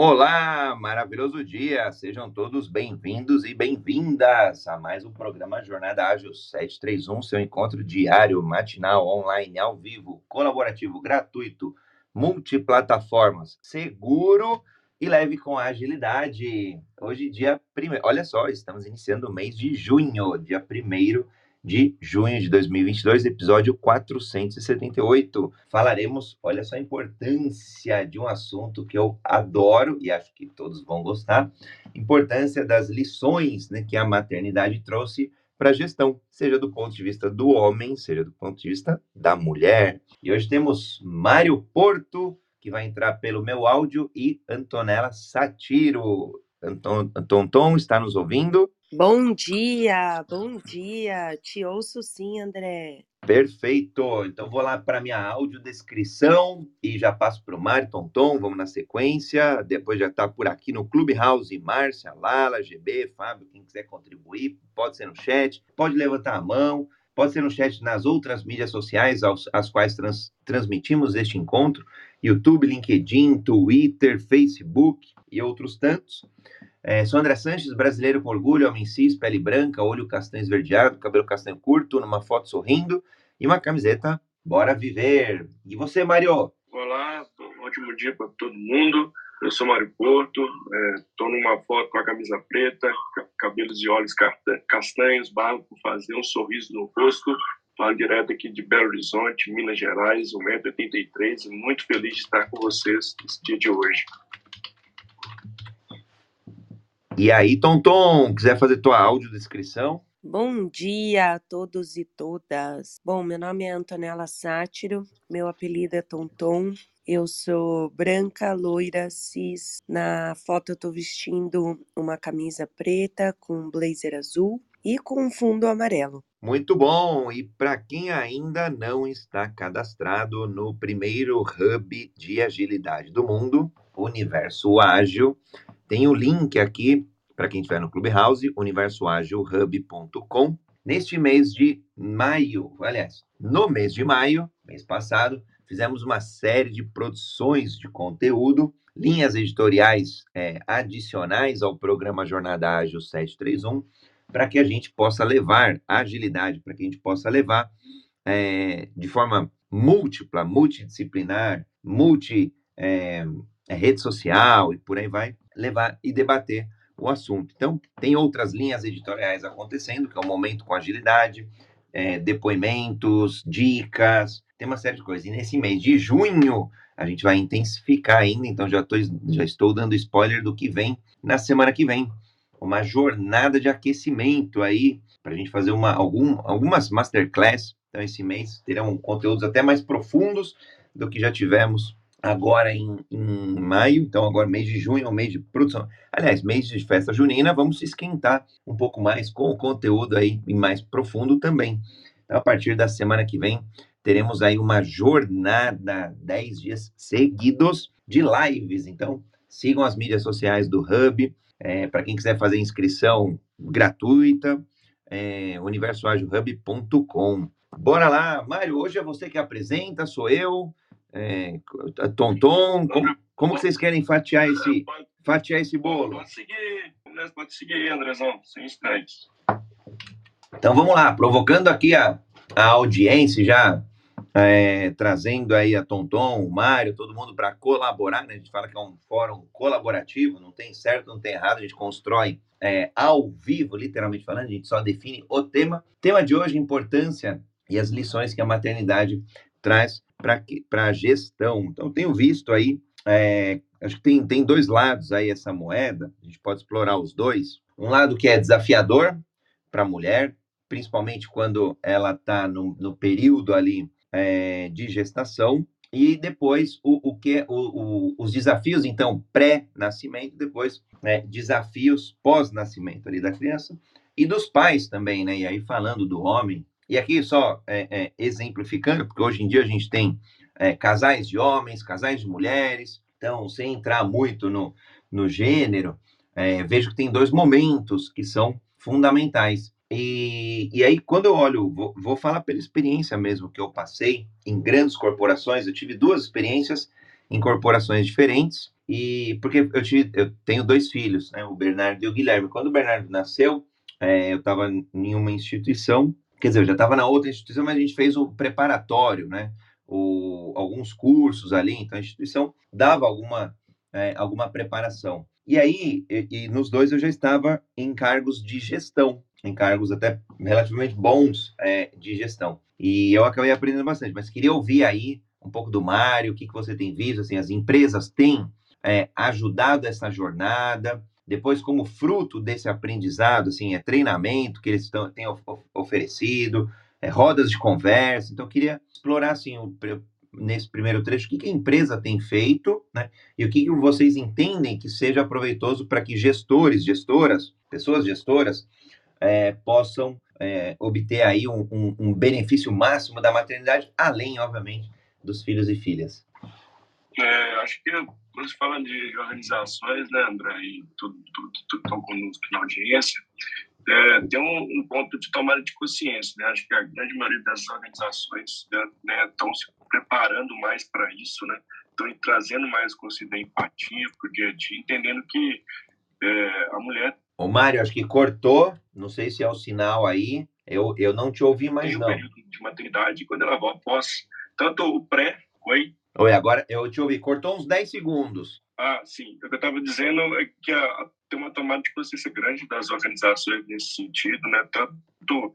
Olá, maravilhoso dia! Sejam todos bem-vindos e bem-vindas a mais um programa Jornada Ágil 731, seu encontro diário, matinal, online, ao vivo, colaborativo, gratuito, multiplataformas, seguro e leve com agilidade. Hoje, dia primeiro, olha só, estamos iniciando o mês de junho, dia primeiro de junho de 2022, episódio 478. Falaremos, olha só a importância de um assunto que eu adoro e acho que todos vão gostar, importância das lições né, que a maternidade trouxe para a gestão, seja do ponto de vista do homem, seja do ponto de vista da mulher. E hoje temos Mário Porto, que vai entrar pelo meu áudio, e Antonella Satiro. Anton, Anton está nos ouvindo? Bom dia, bom dia. Te ouço sim, André. Perfeito. Então vou lá para minha audiodescrição e já passo para o Mário Tonton, vamos na sequência. Depois já está por aqui no Clubhouse, Márcia, Lala, GB, Fábio, quem quiser contribuir, pode ser no chat, pode levantar a mão, pode ser no chat nas outras mídias sociais aos, às quais trans, transmitimos este encontro, YouTube, LinkedIn, Twitter, Facebook e outros tantos. É, sou André Sanches, brasileiro com orgulho, homem cis, pele branca, olho castanho esverdeado, cabelo castanho curto, numa foto sorrindo e uma camiseta Bora Viver. E você, Mário? Olá, ótimo dia para todo mundo. Eu sou Mário Porto, estou é, numa foto com a camisa preta, cabelos e olhos castanhos, barro por fazer um sorriso no rosto. Falo direto aqui de Belo Horizonte, Minas Gerais, 1,83m, e muito feliz de estar com vocês nesse dia de hoje. E aí, Tonton, quiser fazer tua audiodescrição? Bom dia a todos e todas. Bom, meu nome é Antonella Sátiro, meu apelido é Tonton. Eu sou branca, loira, cis. Na foto eu tô vestindo uma camisa preta com um blazer azul e com um fundo amarelo. Muito bom! E para quem ainda não está cadastrado no primeiro hub de agilidade do mundo, Universo Ágil, tem o link aqui para quem estiver no Clubhouse, universoagilhub.com. Neste mês de maio, aliás, no mês de maio, mês passado, fizemos uma série de produções de conteúdo, linhas editoriais é, adicionais ao programa Jornada Ágil 731, para que a gente possa levar agilidade, para que a gente possa levar é, de forma múltipla, multidisciplinar, multi é, rede social e por aí vai, levar e debater o assunto. Então, tem outras linhas editoriais acontecendo, que é o Momento com Agilidade, é, depoimentos, dicas, tem uma série de coisas. E nesse mês de junho, a gente vai intensificar ainda, então já, tô, já estou dando spoiler do que vem na semana que vem. Uma jornada de aquecimento aí, para a gente fazer uma, algum, algumas masterclass. Então, esse mês terão conteúdos até mais profundos do que já tivemos agora em, em, maio, então agora mês de junho é o mês de produção. Aliás, mês de festa junina, vamos esquentar um pouco mais com o conteúdo aí mais profundo também. Então, a partir da semana que vem, teremos aí uma jornada, 10 dias seguidos de lives. Então, sigam as mídias sociais do Hub. É, Para quem quiser fazer inscrição gratuita, é, universoagilhub.com. Bora lá, Mário, hoje é você que apresenta, sou eu é, Tonton, como, como vocês querem fatiar esse, fatiar esse bolo? Pode seguir, pode seguir, Andrezão, sem instantes. Então vamos lá, provocando aqui a, a audiência, já é, trazendo aí a Tonton, o Mário, todo mundo para colaborar, né? A gente fala que é um fórum colaborativo, não tem certo, não tem errado, a gente constrói é, ao vivo, literalmente falando, a gente só define o tema. Tema de hoje, importância e as lições que a maternidade traz para a gestão. Então, tenho visto aí, é, acho que tem, tem dois lados aí essa moeda, a gente pode explorar os dois. Um lado que é desafiador para a mulher, principalmente quando ela está no, no, período ali é, de gestação, e depois o, o que o, o, os desafios então pré-nascimento, depois né, desafios pós-nascimento ali da criança e dos pais também, né? E aí falando do homem, e aqui só é, é, exemplificando, porque hoje em dia a gente tem é, casais de homens, casais de mulheres, então sem entrar muito no, no gênero, é, vejo que tem dois momentos que são fundamentais. E, e aí, quando eu olho, vou, vou falar pela experiência mesmo que eu passei em grandes corporações, eu tive duas experiências em corporações diferentes, E porque eu, tive, eu tenho dois filhos, né, o Bernardo e o Guilherme. Quando o Bernardo nasceu, é, eu estava em uma instituição, quer dizer, eu já estava na outra instituição, mas a gente fez o preparatório, né? O, alguns cursos ali, então a instituição dava alguma, é, alguma preparação. E aí, e, e nos dois eu já estava em cargos de gestão, em cargos até relativamente bons é, de gestão. E eu acabei aprendendo bastante, mas queria ouvir aí um pouco do Mário, o que, que você tem visto, assim, as empresas têm é, ajudado essa jornada, depois como fruto desse aprendizado, assim, é treinamento que eles tão, têm of, oferecido, é, rodas de conversa, então eu queria explorar, assim, o, nesse primeiro trecho, o que, que a empresa tem feito, né, e o que, que vocês entendem que seja proveitoso para que gestores, gestoras, pessoas gestoras, é, possam é, obter aí um, um, um, benefício máximo da maternidade, além, obviamente, dos filhos e filhas. É, acho que quando se fala de organizações, né, André, e tudo, tudo, tudo estão conosco na audiência, é, tem um, um, ponto de tomada de consciência, né? Acho que a grande maioria das organizações né, estão se preparando mais para isso, né? Estão trazendo mais consciência da empatia para o dia a dia, entendendo que é, a mulher Ô, Mário, acho que cortou. Não sei se é o sinal aí. Eu, eu não te ouvi mais, tem não. período de maternidade, quando ela volta após tanto o pré... Oi? Oi, agora eu te ouvi. Cortou uns 10 segundos. Ah, sim. O que eu estava dizendo é que a, tem uma tomada de consciência grande das organizações nesse sentido, né? Tanto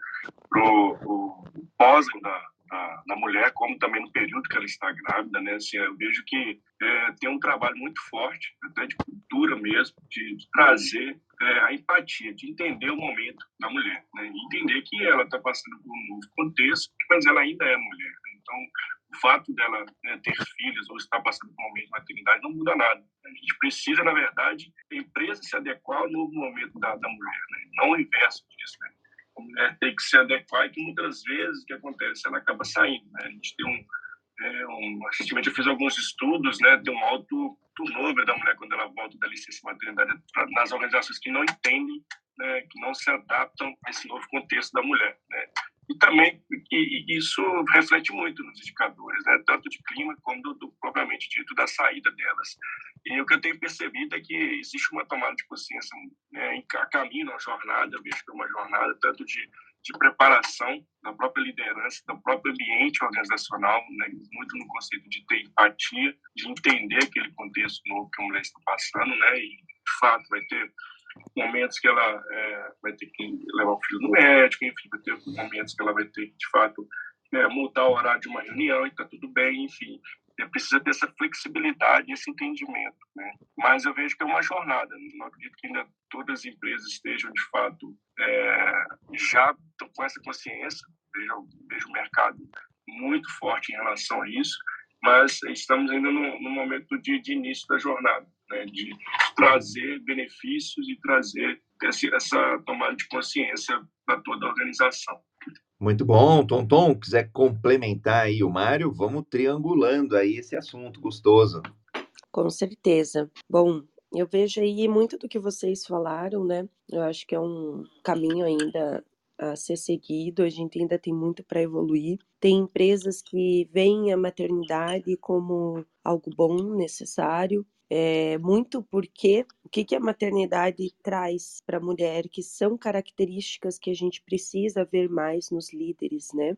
para o pós da, da, da, mulher, como também no período que ela está grávida, né? Assim, eu vejo que é, tem um trabalho muito forte, até de cultura mesmo, de, de trazer é, a empatia, de entender o momento da mulher, né? entender que ela está passando por um novo contexto, mas ela ainda é mulher. Né? Então, o fato dela né, ter filhos ou estar passando por um momento de maternidade não muda nada. A gente precisa, na verdade, a empresa se adequar ao novo momento da, da mulher, né? não o inverso disso. Né? A mulher tem que se adequar e que muitas vezes o que acontece? Ela acaba saindo. Né? A gente tem um, é, um, recentemente eu fiz alguns estudos, né, tem um alto turnover da mulher quando ela volta da licença maternidade nas organizações que não entendem, né, que não se adaptam a esse novo contexto da mulher, né. E também e, isso reflete muito nos indicadores, né, tanto de clima como do, do, propriamente dito da saída delas. E o que eu tenho percebido é que existe uma tomada de consciência né, em caminho, uma jornada, eu vejo que é uma jornada tanto de de preparação da própria liderança, do próprio ambiente organizacional, né? muito no conceito de ter empatia, de entender aquele contexto novo que a mulher está passando, né? E, de fato, vai ter momentos que ela é, vai ter que levar o filho no médico, enfim, vai ter momentos que ela vai ter que, de fato, é, mudar o horário de uma reunião e está tudo bem, enfim precisa dessa flexibilidade, esse entendimento. Né? Mas eu vejo que é uma jornada. Não acredito que ainda todas as empresas estejam, de fato, é, já com essa consciência. Vejo, vejo o mercado muito forte em relação a isso, mas estamos ainda no, no momento de, de, início da jornada, né? de trazer benefícios e trazer essa, essa tomada de consciência para toda a organização. Muito bom, Tonton, quiser complementar aí o Mário, vamos triangulando aí esse assunto gostoso. Com certeza. Bom, eu vejo aí muito do que vocês falaram, né? Eu acho que é um caminho ainda a ser seguido, a gente ainda tem muito para evoluir. Tem empresas que veem a maternidade como algo bom, necessário, é, muito porque o que, que a maternidade traz para a mulher, que são características que a gente precisa ver mais nos líderes, né?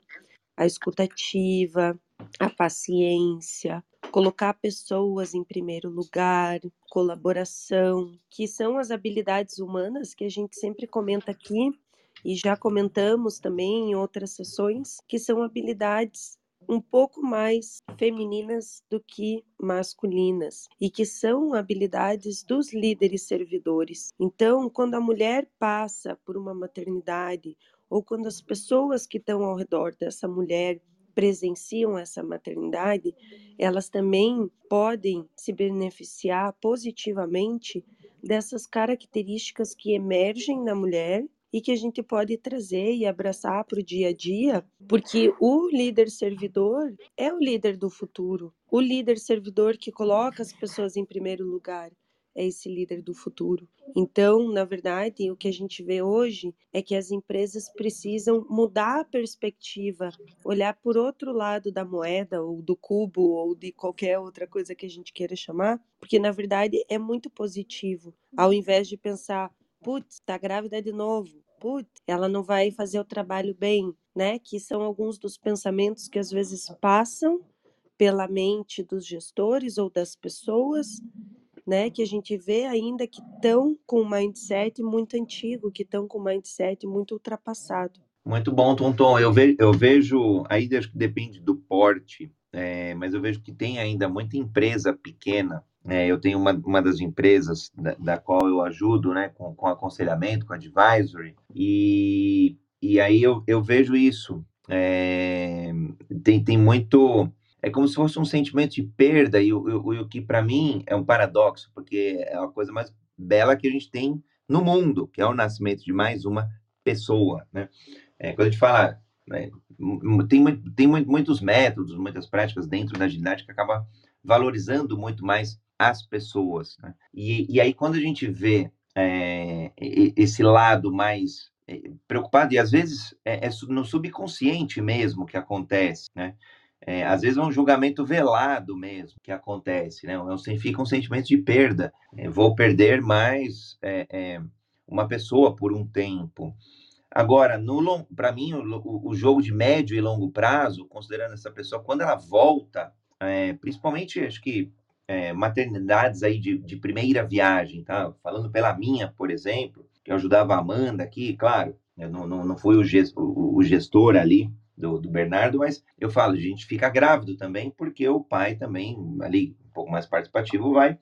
A escutativa, a paciência, colocar pessoas em primeiro lugar, colaboração, que são as habilidades humanas que a gente sempre comenta aqui e já comentamos também em outras sessões, que são habilidades um pouco mais femininas do que masculinas e que são habilidades dos líderes servidores. Então, quando a mulher passa por uma maternidade ou quando as pessoas que estão ao redor dessa mulher presenciam essa maternidade, elas também podem se beneficiar positivamente dessas características que emergem na mulher e que a gente pode trazer e abraçar para o dia a dia, porque o líder servidor é o líder do futuro, o líder servidor que coloca as pessoas em primeiro lugar. é esse líder do futuro. Então, na verdade, o que a gente vê hoje é que as empresas precisam mudar a perspectiva, olhar por outro lado da moeda, ou do cubo, ou de qualquer outra coisa que a gente queira chamar, porque na verdade é muito positivo, ao invés de pensar, putz, tá grávida de novo, putz, ela não vai fazer o trabalho bem, né? Que são alguns dos pensamentos que às vezes passam pela mente dos gestores ou das pessoas, né, que a gente vê ainda que estão com um mindset muito antigo, que estão com um mindset muito ultrapassado. Muito bom, Tonton. Eu, ve eu vejo, aí acho que depende do porte, é, mas eu vejo que tem ainda muita empresa pequena. É, eu tenho uma, uma das empresas da, da qual eu ajudo, né, com, com aconselhamento, com advisory, e, e aí eu, eu vejo isso. É, tem, tem muito é como se fosse um sentimento de perda, e o, que para mim é um paradoxo, porque é a coisa mais bela que a gente tem no mundo, que é o nascimento de mais uma pessoa, né? É, quando a gente fala, né, tem, tem muitos métodos, muitas práticas dentro da agilidade que acaba valorizando muito mais as pessoas, né? e, e aí quando a gente vê é, esse lado mais é, preocupado, e às vezes é, é no subconsciente mesmo que acontece, né? É, às vezes é um julgamento velado mesmo que acontece, né? É fica um sentimento de perda. É, vou perder mais é, é uma pessoa por um tempo. Agora, para mim, o, o, jogo de médio e longo prazo, considerando essa pessoa, quando ela volta, é, principalmente acho que é, maternidades aí de, de primeira viagem, tá? Falando pela minha, por exemplo, que eu ajudava a Amanda aqui, claro, eu não, não, não fui o, o, o gestor ali, do, do, Bernardo, mas eu falo, a gente fica grávido também, porque o pai também, ali, um pouco mais participativo, vai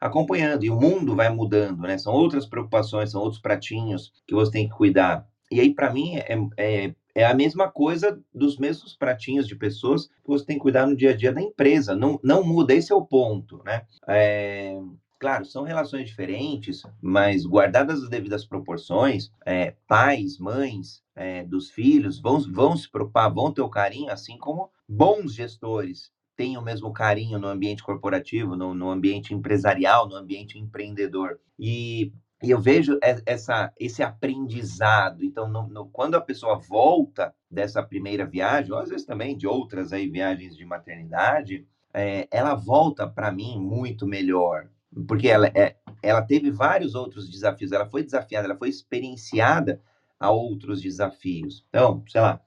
acompanhando, e o mundo vai mudando, né? São outras preocupações, são outros pratinhos que você tem que cuidar. E aí, para mim, é, é, é, a mesma coisa dos mesmos pratinhos de pessoas que você tem que cuidar no dia a dia da empresa. Não, não muda, esse é o ponto, né? É, Claro, são relações diferentes, mas guardadas as devidas proporções, é, pais, mães é, dos filhos vão, vão se preocupar, vão ter o carinho, assim como bons gestores têm o mesmo carinho no ambiente corporativo, no, no ambiente empresarial, no ambiente empreendedor. E, e eu vejo essa, esse aprendizado. Então, no, no, quando a pessoa volta dessa primeira viagem, ou às vezes também de outras aí, viagens de maternidade, é, ela volta para mim muito melhor, porque ela, é, ela teve vários outros desafios, ela foi desafiada, ela foi experienciada a outros desafios. Então, sei lá,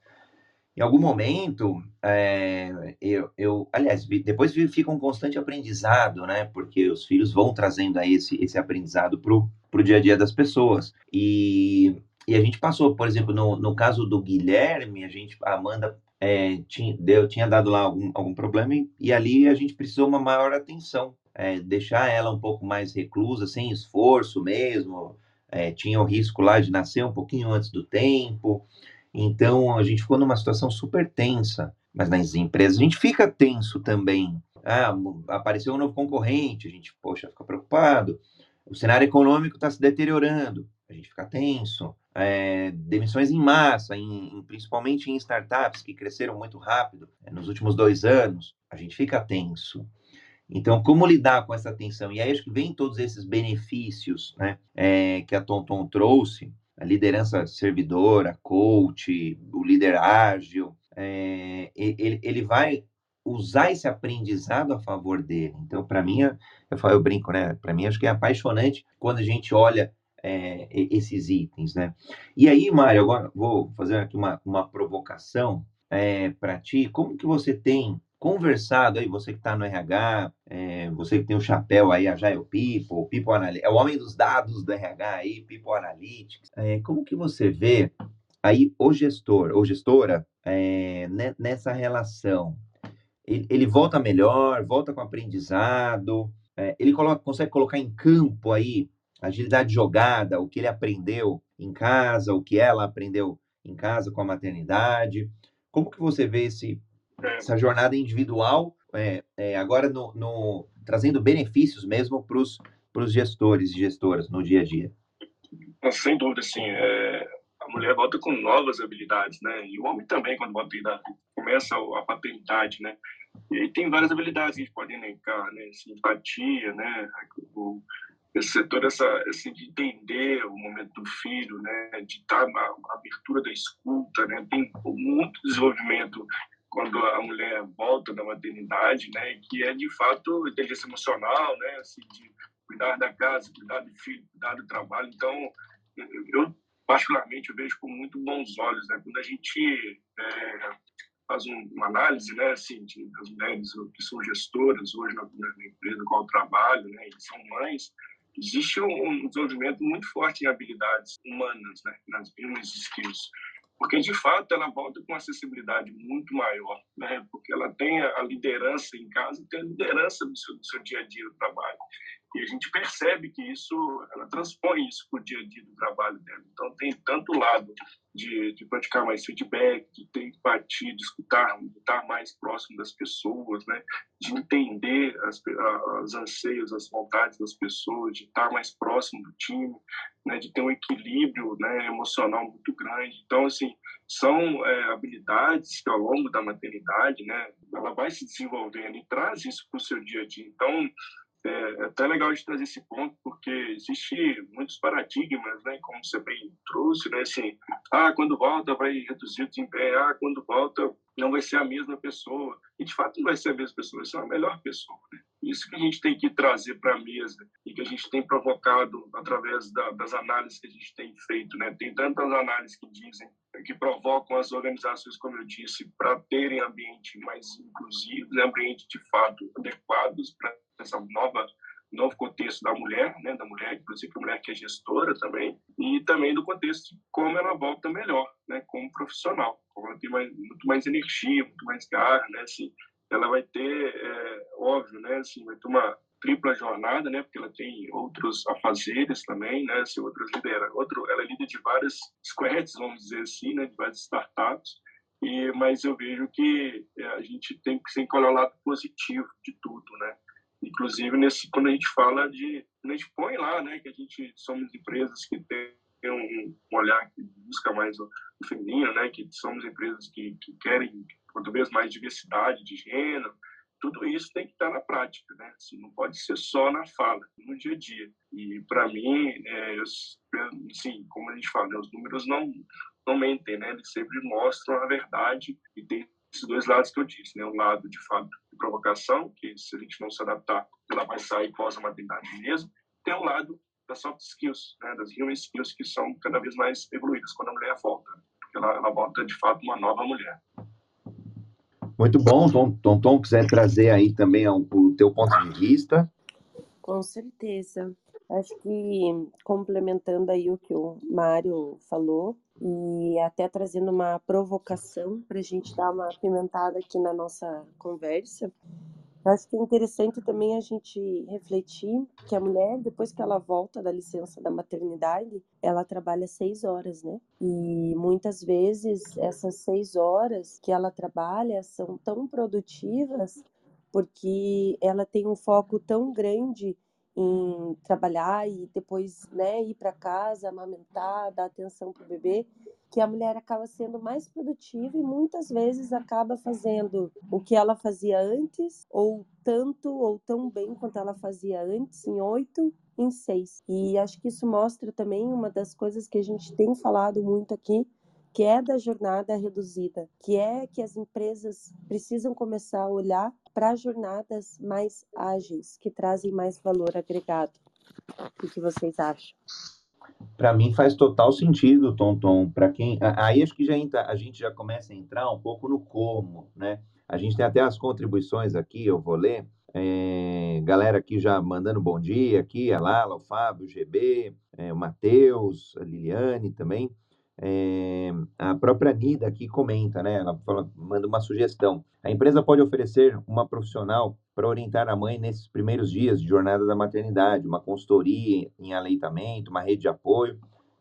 em algum momento, é, eu, eu, aliás, depois fica um constante aprendizado, né? Porque os filhos vão trazendo aí esse, esse aprendizado para o dia a dia das pessoas. E, e a gente passou, por exemplo, no, no caso do Guilherme, a gente, a Amanda é, tinha, deu, tinha dado lá algum, algum problema e, e ali a gente precisou uma maior atenção é, deixar ela um pouco mais reclusa, sem esforço mesmo. É, tinha o risco lá de nascer um pouquinho antes do tempo. Então a gente ficou numa situação super tensa. Mas nas empresas a gente fica tenso também. Ah, apareceu um novo concorrente, a gente, poxa, fica preocupado. O cenário econômico está se deteriorando, a gente fica tenso. É, demissões em massa, em, em, principalmente em startups que cresceram muito rápido é, nos últimos dois anos, a gente fica tenso. Então, como lidar com essa tensão? E aí acho que vem todos esses benefícios né, é, que a Tonton trouxe, a liderança servidora, coach, o líder ágil, ele, ele vai usar esse aprendizado a favor dele. Então, para mim, eu, eu brinco, né? Para mim, acho que é apaixonante quando a gente olha é, esses itens, né? E aí, Mário, agora vou fazer aqui uma, uma provocação é, para ti. Como que você tem conversado aí, você que está no RH, é, você que tem o chapéu aí, a Jail People, People Analytics, é o homem dos dados do RH aí, People Analytics, é, como que você vê aí o gestor ou gestora é, nessa relação? Ele, ele, volta melhor, volta com aprendizado, é, ele coloca, consegue colocar em campo aí agilidade jogada, o que ele aprendeu em casa, o que ela aprendeu em casa com a maternidade. Como que você vê esse essa jornada individual, é, é, agora no, no, trazendo benefícios mesmo para os gestores e gestoras no dia a dia. Sem dúvida, sim. É, a mulher volta com novas habilidades, né? E o homem também, quando volta começa a paternidade, né? E tem várias habilidades que a gente pode elencar, né? Simpatia, né? O, esse setor essa assim, de entender o momento do filho, né, de estar na abertura da escuta, né, tem muito desenvolvimento quando a mulher volta da maternidade, né, que é de fato inteligência emocional, né, assim, de cuidar da casa, cuidar do filho, cuidar do trabalho. Então, eu particularmente eu vejo com muito bons olhos, né, quando a gente é, faz um, uma análise, né, assim, de, das mulheres que são gestoras hoje na, na empresa, qual o trabalho, né, e são mães, existe um, desenvolvimento muito forte em habilidades humanas, né, nas human skills porque de fato ela volta com acessibilidade muito maior, né? Porque ela tem a liderança em casa, tem a liderança do seu, do seu dia a dia do trabalho. E a gente percebe que isso, ela transpõe isso para o dia a dia do trabalho dela. Então, tem tanto lado de, de praticar mais feedback, de ter empatia, de escutar, de estar mais próximo das pessoas, né? de entender as, as anseios, as vontades das pessoas, de estar mais próximo do time, né? de ter um equilíbrio né? emocional muito grande. Então, assim, são é, habilidades que ao longo da maternidade, né? ela vai se desenvolvendo e traz isso para o seu dia a dia. Então, é, é até legal de trazer esse ponto, porque existe muitos paradigmas, né, como você bem trouxe, né, assim, ah, quando volta vai reduzir o desempenho, ah, quando volta não vai ser a mesma pessoa. E, de fato, não vai ser a mesma pessoa, vai ser a melhor pessoa. Né? Isso que a gente tem que trazer para a mesa e que a gente tem provocado através da, das análises que a gente tem feito. Né? Tem tantas análises que dizem, que provocam as organizações, como eu disse, para terem ambiente mais inclusivos, ambiente de fato adequados para essa nova novo contexto da mulher, né, da mulher, inclusive a mulher que é gestora também, e também do contexto de como ela volta melhor, né, como profissional, como ela tem mais, muito mais energia, muito mais garra, né, assim, ela vai ter, é, óbvio, né, assim, vai ter uma tripla jornada, né, porque ela tem outros afazeres também, né, assim, outras lidera, outro, ela é líder de várias squads, vamos dizer assim, né, de várias startups, e, mas eu vejo que é, a gente tem que sempre olhar o lado positivo de tudo, né, Inclusive, nesse, quando a gente fala de. a gente põe lá né, que a gente somos empresas que têm um, olhar que busca mais o, feminino, né, que somos empresas que, que querem quanto vez mais diversidade de gênero, tudo isso tem que estar na prática, né? Assim, não pode ser só na fala, no dia a dia. E para mim, é, eu, assim, como a gente fala, né, os números não não mentem, né? Eles sempre mostram a verdade e tem esses dois lados que eu disse, né? Um lado, de fato, de provocação, que se a gente não se adaptar, ela vai sair pós a maternidade mesmo. Tem um lado das soft skills, né? Das human skills, que são cada vez mais evoluídas quando a mulher volta. Porque ela, ela volta, de fato, uma nova mulher. Muito bom, Tom, Tom, Tom quiser trazer aí também o teu ponto de vista. Com certeza. Acho que complementando aí o que o Mário falou, e até trazendo uma provocação para a gente dar uma pimentada aqui na nossa conversa, acho que é interessante também a gente refletir que a mulher, depois que ela volta da licença da maternidade, ela trabalha seis horas, né? E muitas vezes essas seis horas que ela trabalha são tão produtivas porque ela tem um foco tão grande em trabalhar e depois né, ir para casa, amamentar, dar atenção para o bebê, que a mulher acaba sendo mais produtiva e muitas vezes acaba fazendo o que ela fazia antes, ou tanto ou tão bem quanto ela fazia antes, em oito, em seis. E acho que isso mostra também uma das coisas que a gente tem falado muito aqui, que é da jornada reduzida, que é que as empresas precisam começar a olhar para jornadas mais ágeis, que trazem mais valor agregado. O que vocês acham? Para mim faz total sentido, Tonton. Para quem aí acho que já entra, a gente já começa a entrar um pouco no como, né? A gente tem até as contribuições aqui, eu vou ler. É, galera aqui já mandando bom dia aqui, a Lala, o Fábio, o GB, é, o Matheus, a Liliane também. É, a própria Nida aqui comenta, né? Ela fala, manda uma sugestão. A empresa pode oferecer uma profissional para orientar a mãe nesses primeiros dias de jornada da maternidade, uma consultoria em aleitamento, uma rede de apoio,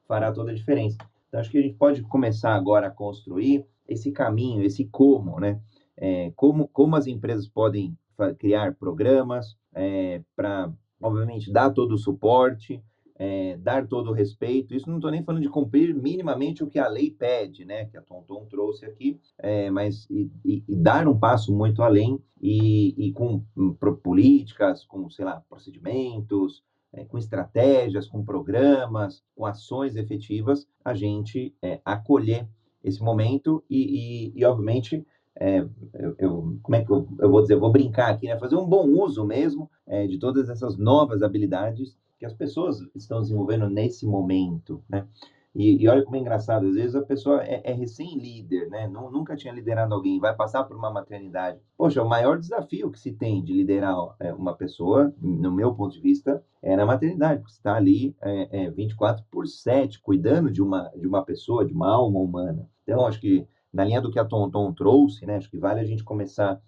fará toda a diferença. Então, acho que a gente pode começar agora a construir esse caminho, esse como, né? É, como, como as empresas podem criar programas é, para, obviamente, dar todo o suporte, é, dar todo o respeito. Isso não estou nem falando de cumprir minimamente o que a lei pede, né? Que a Tonton trouxe aqui, é, mas e, e, e, dar um passo muito além e, e com um, políticas, com sei lá procedimentos, é, com estratégias, com programas, com ações efetivas, a gente acolher esse momento e, obviamente, é, eu, eu, como é que eu, eu, vou dizer, vou brincar aqui, né? Fazer um bom uso mesmo é, de todas essas novas habilidades que as pessoas estão desenvolvendo nesse momento, né? E, e, olha como é engraçado, às vezes a pessoa é, é recém-líder, né? Nunca tinha liderado alguém, vai passar por uma maternidade. Poxa, o maior desafio que se tem de liderar é, uma pessoa, no meu ponto de vista, é na maternidade, porque você está ali é, é, 24 por 7, cuidando de uma, de uma pessoa, de uma alma humana. Então, acho que na linha do que a Tom trouxe, né? Acho que vale a gente começar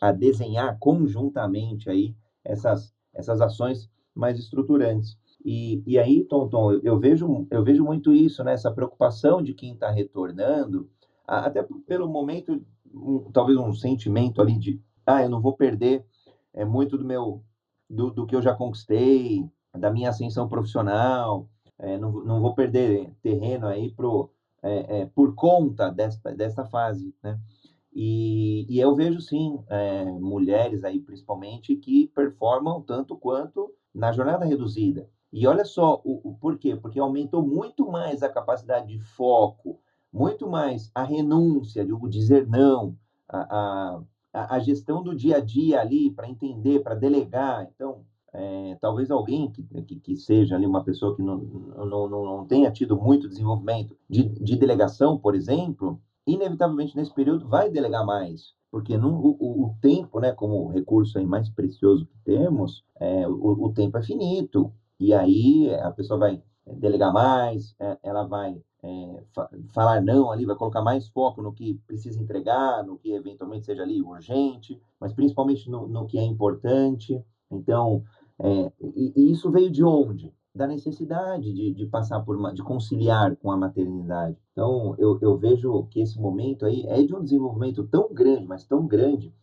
a desenhar conjuntamente aí essas, essas ações mais estruturantes. E, e aí, Tonton, eu, eu, vejo, eu vejo muito isso, né? Essa preocupação de quem está retornando, até pelo momento, um, talvez um sentimento ali de, ah, eu não vou perder é, muito do meu, do, do que eu já conquistei, da minha ascensão profissional, é, não, não vou perder terreno aí pro, é, é, por conta desta, dessa fase, né? E, e eu vejo, sim, é, mulheres aí, principalmente, que performam tanto quanto na jornada reduzida. E olha só o, o porquê, porque aumentou muito mais a capacidade de foco, muito mais a renúncia, de dizer não, a, a, a gestão do dia a dia ali para entender, para delegar. Então, é, talvez alguém que, que, que, seja ali uma pessoa que não, não, não, não tenha tido muito desenvolvimento de, de delegação, por exemplo, inevitavelmente nesse período vai delegar mais, porque no, o, o, tempo, né, como recurso aí mais precioso que temos, é, o, o tempo é finito. E aí a pessoa vai delegar mais, é, ela vai é, fa falar não ali, vai colocar mais foco no que precisa entregar, no que eventualmente seja ali urgente, mas principalmente no, no que é importante. Então, é, e, e, isso veio de onde? Da necessidade de, de passar por uma, de conciliar com a maternidade. Então, eu, eu vejo que esse momento aí é de um desenvolvimento tão grande, mas tão grande.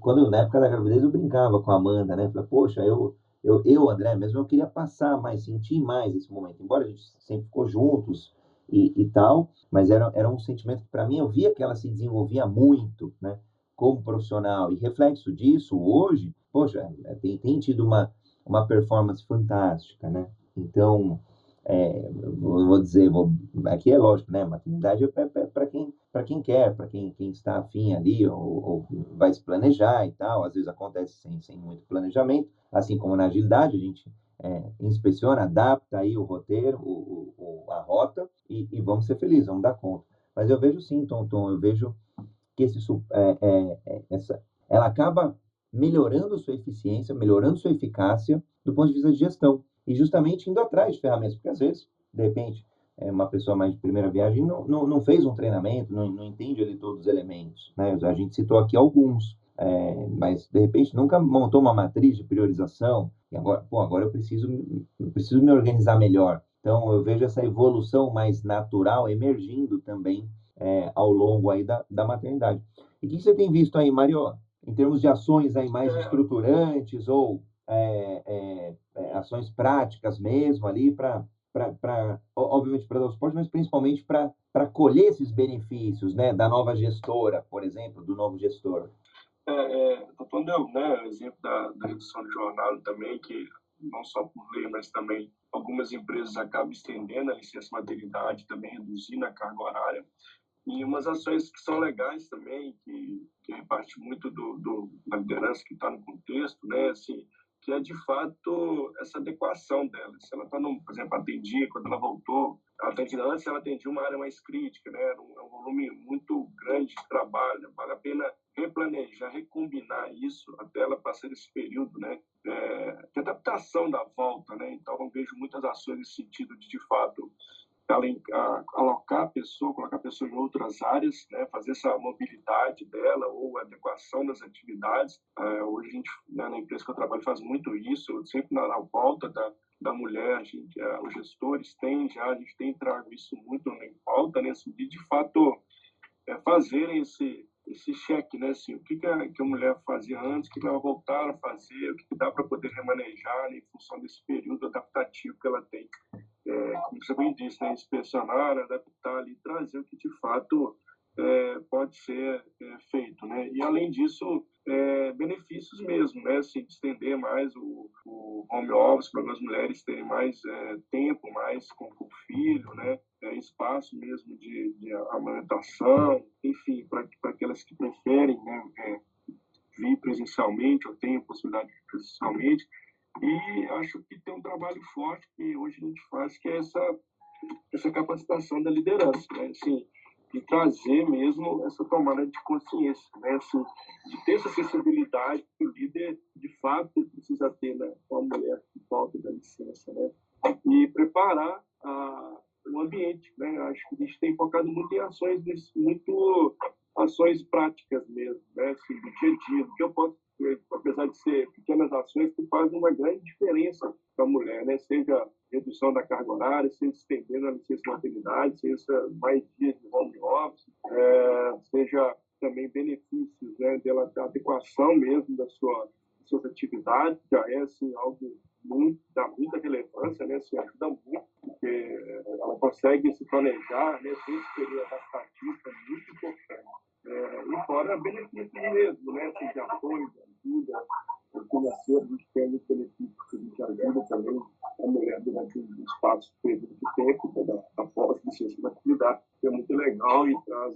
Quando na época da gravidez eu brincava com a Amanda, né? Falei, poxa, eu eu, eu, André, mesmo eu queria passar mais, sentir mais esse momento. Embora a gente sempre ficou juntos e, e tal, mas era, era um sentimento que, para mim, eu via que ela se desenvolvia muito, né? Como profissional. E reflexo disso, hoje, poxa, é, tem, tem tido uma, uma performance fantástica, né? Então, é, vou dizer, vou, aqui é lógico, né? Maternidade é para quem, quem quer, para quem, quem está afim ali, ou, ou, vai se planejar e tal. Às vezes acontece sem, sem muito planejamento, assim como na agilidade, a gente é, inspeciona, adapta aí o roteiro, o, o, a rota e, e, vamos ser felizes, vamos dar conta. Mas eu vejo sim, Tom, Tom eu vejo que esse, é, é, é, essa, ela acaba melhorando sua eficiência, melhorando sua eficácia do ponto de vista de gestão e justamente indo atrás de ferramentas, porque às vezes, de repente, é, uma pessoa mais de primeira viagem não, não, não fez um treinamento, não, não entende ali todos os elementos. Né? A gente citou aqui alguns, é, mas de repente nunca montou uma matriz de priorização e agora, pô, agora eu preciso, eu preciso me organizar melhor. Então eu vejo essa evolução mais natural emergindo também é, ao longo aí da, da maternidade. E o que você tem visto aí, Mario, em termos de ações aí mais é. estruturantes ou é, é, ações práticas mesmo ali para para, obviamente, para dar o suporte, mas principalmente para colher esses benefícios, né, da nova gestora, por exemplo, do novo gestor. É, é, deu, né, exemplo da, da redução de jornada também, que não só por lei, mas também algumas empresas acabam estendendo a licença maternidade, também reduzindo a carga horária. E umas ações que são legais também, que, que parte muito do, do, da liderança que está no contexto, né, assim, que é de fato essa adequação dela. Se ela está, por exemplo, atendia, quando ela voltou, ela atendia, antes ela atendia uma área mais crítica, né? Era um, é um volume muito grande de trabalho, vale a pena replanejar, recombinar isso até ela passar esse período, né? É, de adaptação da volta, né? Então, eu vejo muitas ações nesse sentido de, de fato, alocar a pessoa, colocar a pessoa em outras áreas, né, fazer essa mobilidade dela ou adequação das atividades. É, hoje a gente, né, na empresa que eu trabalho, faz muito isso, sempre na, na volta da, da mulher, gente, é, os gestores têm já, a gente tem trago isso muito em pauta, né, de, de fato é, fazerem esse, esse cheque, né? Assim, o que, que, a, que a mulher fazia antes, o que, que ela voltar a fazer, o que, que dá para poder remanejar né, em função desse período adaptativo que ela tem. É, como você bem disse, né? inspecionar, adaptar ali, trazer o que de fato é, pode ser é, feito, né? E além disso, é, benefícios mesmo, né? Assim, estender mais o, o, home office para as mulheres terem mais é, tempo, mais com, o filho, né? É, espaço mesmo de, de amamentação, enfim, para aquelas que preferem né, é, vir presencialmente ou têm a possibilidade de presencialmente. E acho que tem um trabalho forte que hoje a gente faz, que é essa, essa capacitação da liderança, né? Assim, de trazer mesmo essa tomada de consciência, né? Assim, de ter essa sensibilidade que o líder, de fato, precisa ter né? com a mulher que falta da licença, né? E preparar a, o ambiente, né? Acho que a gente tem focado muito em ações, muito ações práticas mesmo, né? Assim, do dia a dia, do que eu posso apesar de ser pequenas ações que fazem uma grande diferença para a mulher, né? Seja redução da carga horária, seja estendendo a licença maternidade, seja mais dias de home office, é, seja também benefícios, né? Dela, da adequação mesmo da sua suas atividades, já é assim algo muito dá muita relevância, né? Se ajuda muito, porque ela consegue se planejar, né? Tem esse período adaptativo é muito importante. É, e fora benefícios mesmo, né? De apoio, ajuda financeira, a gente tem os benefícios que a gente ajuda também a mulher durante um espaço período de tempo, né, da, da pós-licença atividade, que é muito legal e traz,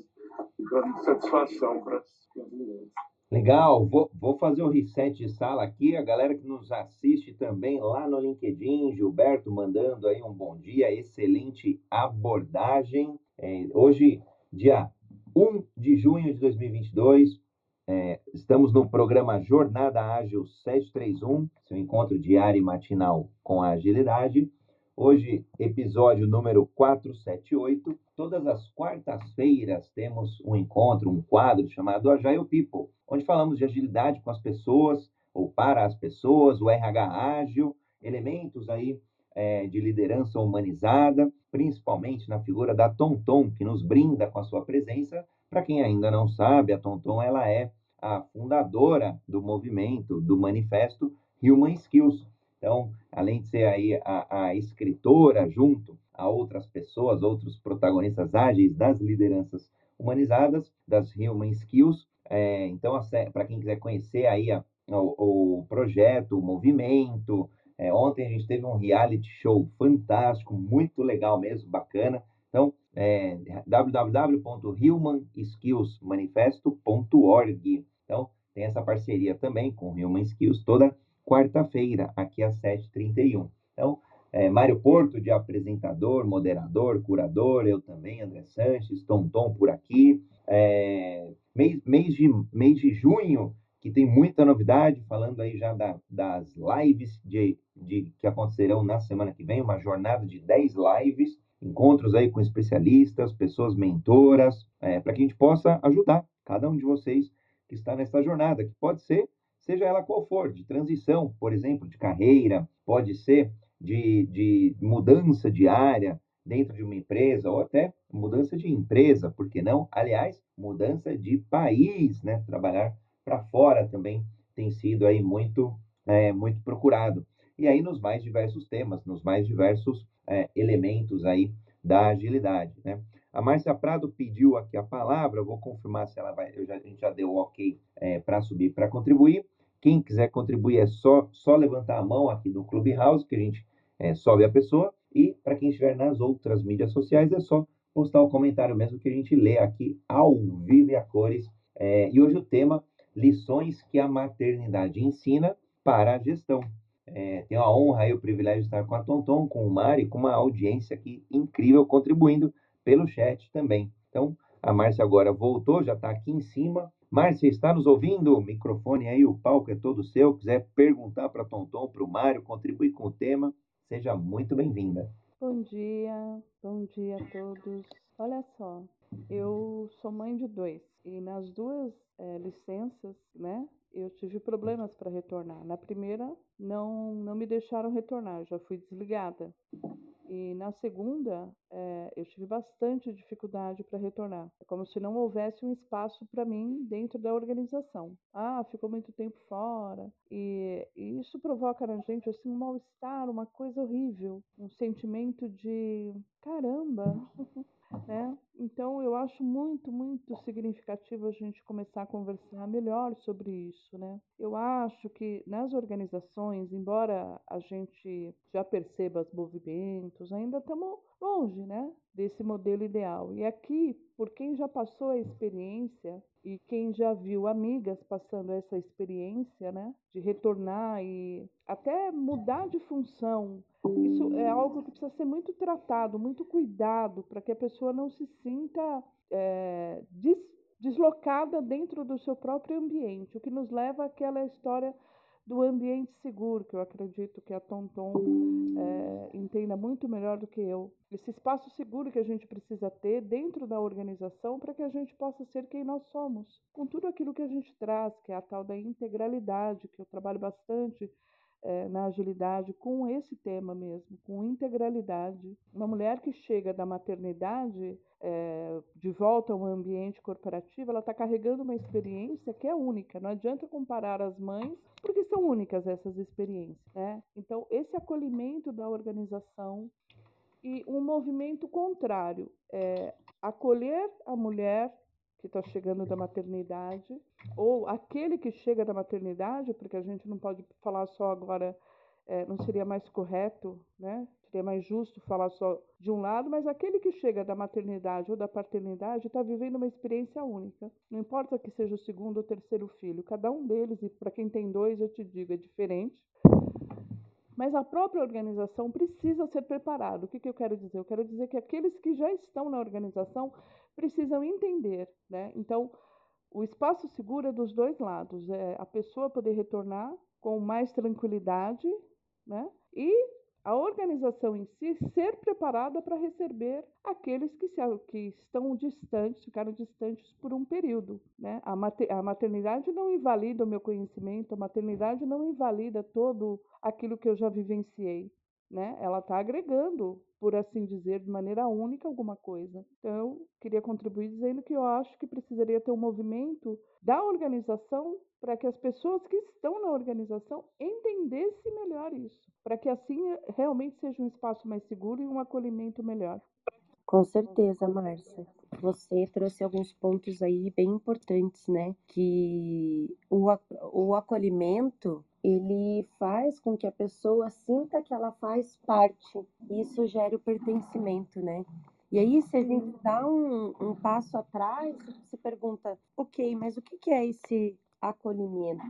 e traz satisfação para as mulheres. Legal, vou, vou fazer um reset de sala aqui. A galera que nos assiste também lá no LinkedIn, Gilberto mandando aí um bom dia, excelente abordagem. É, hoje, dia 1 de junho de 2022, é, estamos no programa Jornada Ágil 731, seu encontro diário e matinal com a agilidade. Hoje, episódio número 478. Todas as quartas-feiras temos um encontro, um quadro chamado Agile People, onde falamos de agilidade com as pessoas ou para as pessoas, o RH ágil, elementos aí é, de liderança humanizada, principalmente na figura da Tonton, que nos brinda com a sua presença. Para quem ainda não sabe, a Tonton ela é a fundadora do movimento, do manifesto Human Skills. Então, além de ser aí a, a escritora junto a outras pessoas, outros protagonistas ágeis das lideranças humanizadas, das Human Skills. É, então, para quem quiser conhecer aí a, o, o, projeto, o movimento, é, ontem a gente teve um reality show fantástico, muito legal mesmo, bacana. Então, é, www.humanskillsmanifesto.org. Então, tem essa parceria também com o Human Skills toda quarta-feira, aqui às 7h31. Então, é, Mário Porto, de apresentador, moderador, curador, eu também, André Sanches, Tom Tom por aqui. É, mês, mês, de, mês de junho, que tem muita novidade, falando aí já da, das lives de, de, que acontecerão na semana que vem, uma jornada de 10 lives, encontros aí com especialistas, pessoas mentoras, é, para que a gente possa ajudar cada um de vocês que está nessa jornada, que pode ser, seja ela qual for, de transição, por exemplo, de carreira, pode ser de, de mudança de área dentro de uma empresa, ou até mudança de empresa, por que não? Aliás, mudança de país, né? Trabalhar para fora também tem sido aí muito, é, muito procurado. E aí nos mais diversos temas, nos mais diversos é, elementos aí da agilidade, né? A Márcia Prado pediu aqui a palavra, eu vou confirmar se ela vai, eu já, a gente já deu ok é, para subir, para contribuir. Quem quiser contribuir é só, só levantar a mão aqui no Clubhouse, que a gente é, sobe a pessoa. E para quem estiver nas outras mídias sociais, é só postar o comentário mesmo que a gente lê aqui ao vivo e a cores. É, e hoje o tema lições que a maternidade ensina para a gestão. É, tenho a honra e o privilégio de estar com a Tonton, com o Mari, com uma audiência aqui incrível, contribuindo pelo chat também. Então, a Márcia agora voltou, já está aqui em cima. Márcia, está nos ouvindo? Microfone aí, o palco é todo seu. Quiser perguntar para Tonton, para o Mário, contribuir com o tema, seja muito bem-vinda. Bom dia, bom dia a todos. Olha só, eu sou mãe de dois e nas duas é, licenças, né, eu tive problemas para retornar. Na primeira, não, não me deixaram retornar, já fui desligada. E na segunda, é, eu tive bastante dificuldade para retornar. É como se não houvesse um espaço para mim dentro da organização. Ah, ficou muito tempo fora. E, e isso provoca na gente assim, um mal-estar, uma coisa horrível. Um sentimento de caramba, né? Então, eu acho muito, muito significativo a gente começar a conversar melhor sobre isso, né? Eu acho que nas organizações, embora a gente já perceba os movimentos, ainda estamos longe, né, desse modelo ideal. E aqui, por quem já passou a experiência e quem já viu amigas passando essa experiência, né, de retornar e até mudar de função, isso é algo que precisa ser muito tratado, muito cuidado, para que a pessoa não se sinta é, des, deslocada dentro do seu próprio ambiente, o que nos leva àquela história do ambiente seguro, que eu acredito que a Tonton é, entenda muito melhor do que eu. Esse espaço seguro que a gente precisa ter dentro da organização para que a gente possa ser quem nós somos, com tudo aquilo que a gente traz, que é a tal da integralidade, que eu trabalho bastante é, na agilidade com esse tema mesmo, com integralidade. Uma mulher que chega da maternidade é, de volta a um ambiente corporativo, ela está carregando uma experiência que é única. Não adianta comparar as mães, porque são únicas essas experiências. Né? Então, esse acolhimento da organização e um movimento contrário, é acolher a mulher que está chegando da maternidade, ou aquele que chega da maternidade, porque a gente não pode falar só agora, é, não seria mais correto, né? Seria mais justo falar só de um lado, mas aquele que chega da maternidade ou da paternidade está vivendo uma experiência única. Não importa que seja o segundo ou terceiro filho, cada um deles, e para quem tem dois, eu te digo, é diferente. Mas a própria organização precisa ser preparada. O que, que eu quero dizer? Eu quero dizer que aqueles que já estão na organização precisam entender, né? Então, o espaço seguro é dos dois lados, é a pessoa poder retornar com mais tranquilidade, né? E a organização em si ser preparada para receber aqueles que, se, que estão distantes, ficaram distantes por um período. Né? A, mater, a maternidade não invalida o meu conhecimento, a maternidade não invalida todo aquilo que eu já vivenciei né? Ela está agregando, por assim dizer, de maneira única alguma coisa. Então, eu queria contribuir dizendo que eu acho que precisaria ter um movimento da organização para que as pessoas que estão na organização entendessem melhor isso, para que assim realmente seja um espaço mais seguro e um acolhimento melhor. Com certeza, Márcia. Você trouxe alguns pontos aí bem importantes, né? Que o, o acolhimento ele faz com que a pessoa sinta que ela faz parte. Isso gera o pertencimento, né? E aí, se a gente dá um, um passo atrás, se pergunta, ok, mas o que é esse acolhimento?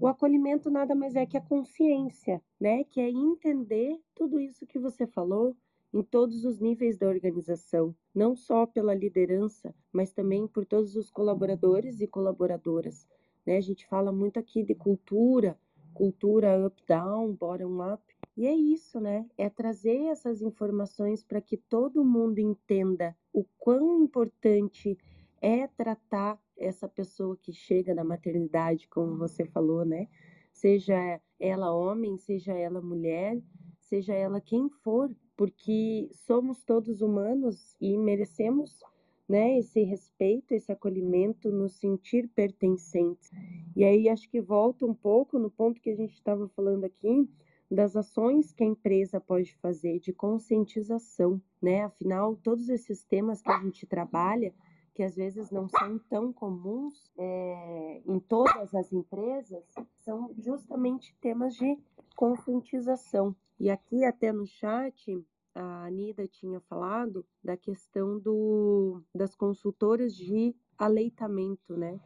O acolhimento nada mais é que a consciência, né? Que é entender tudo isso que você falou em todos os níveis da organização, não só pela liderança, mas também por todos os colaboradores e colaboradoras. Né? A gente fala muito aqui de cultura, cultura up-down, bottom-up. E é isso, né? É trazer essas informações para que todo mundo entenda o quão importante é tratar essa pessoa que chega da maternidade, como você falou, né? Seja ela homem, seja ela mulher, seja ela quem for, porque somos todos humanos e merecemos né, esse respeito, esse acolhimento, nos sentir pertencentes. E aí acho que volta um pouco no ponto que a gente estava falando aqui das ações que a empresa pode fazer de conscientização, né? Afinal, todos esses temas que a gente trabalha, que às vezes não são tão comuns é, em todas as empresas, são justamente temas de conscientização. E aqui até no chat a Anida tinha falado da questão do, das consultoras de aleitamento, né?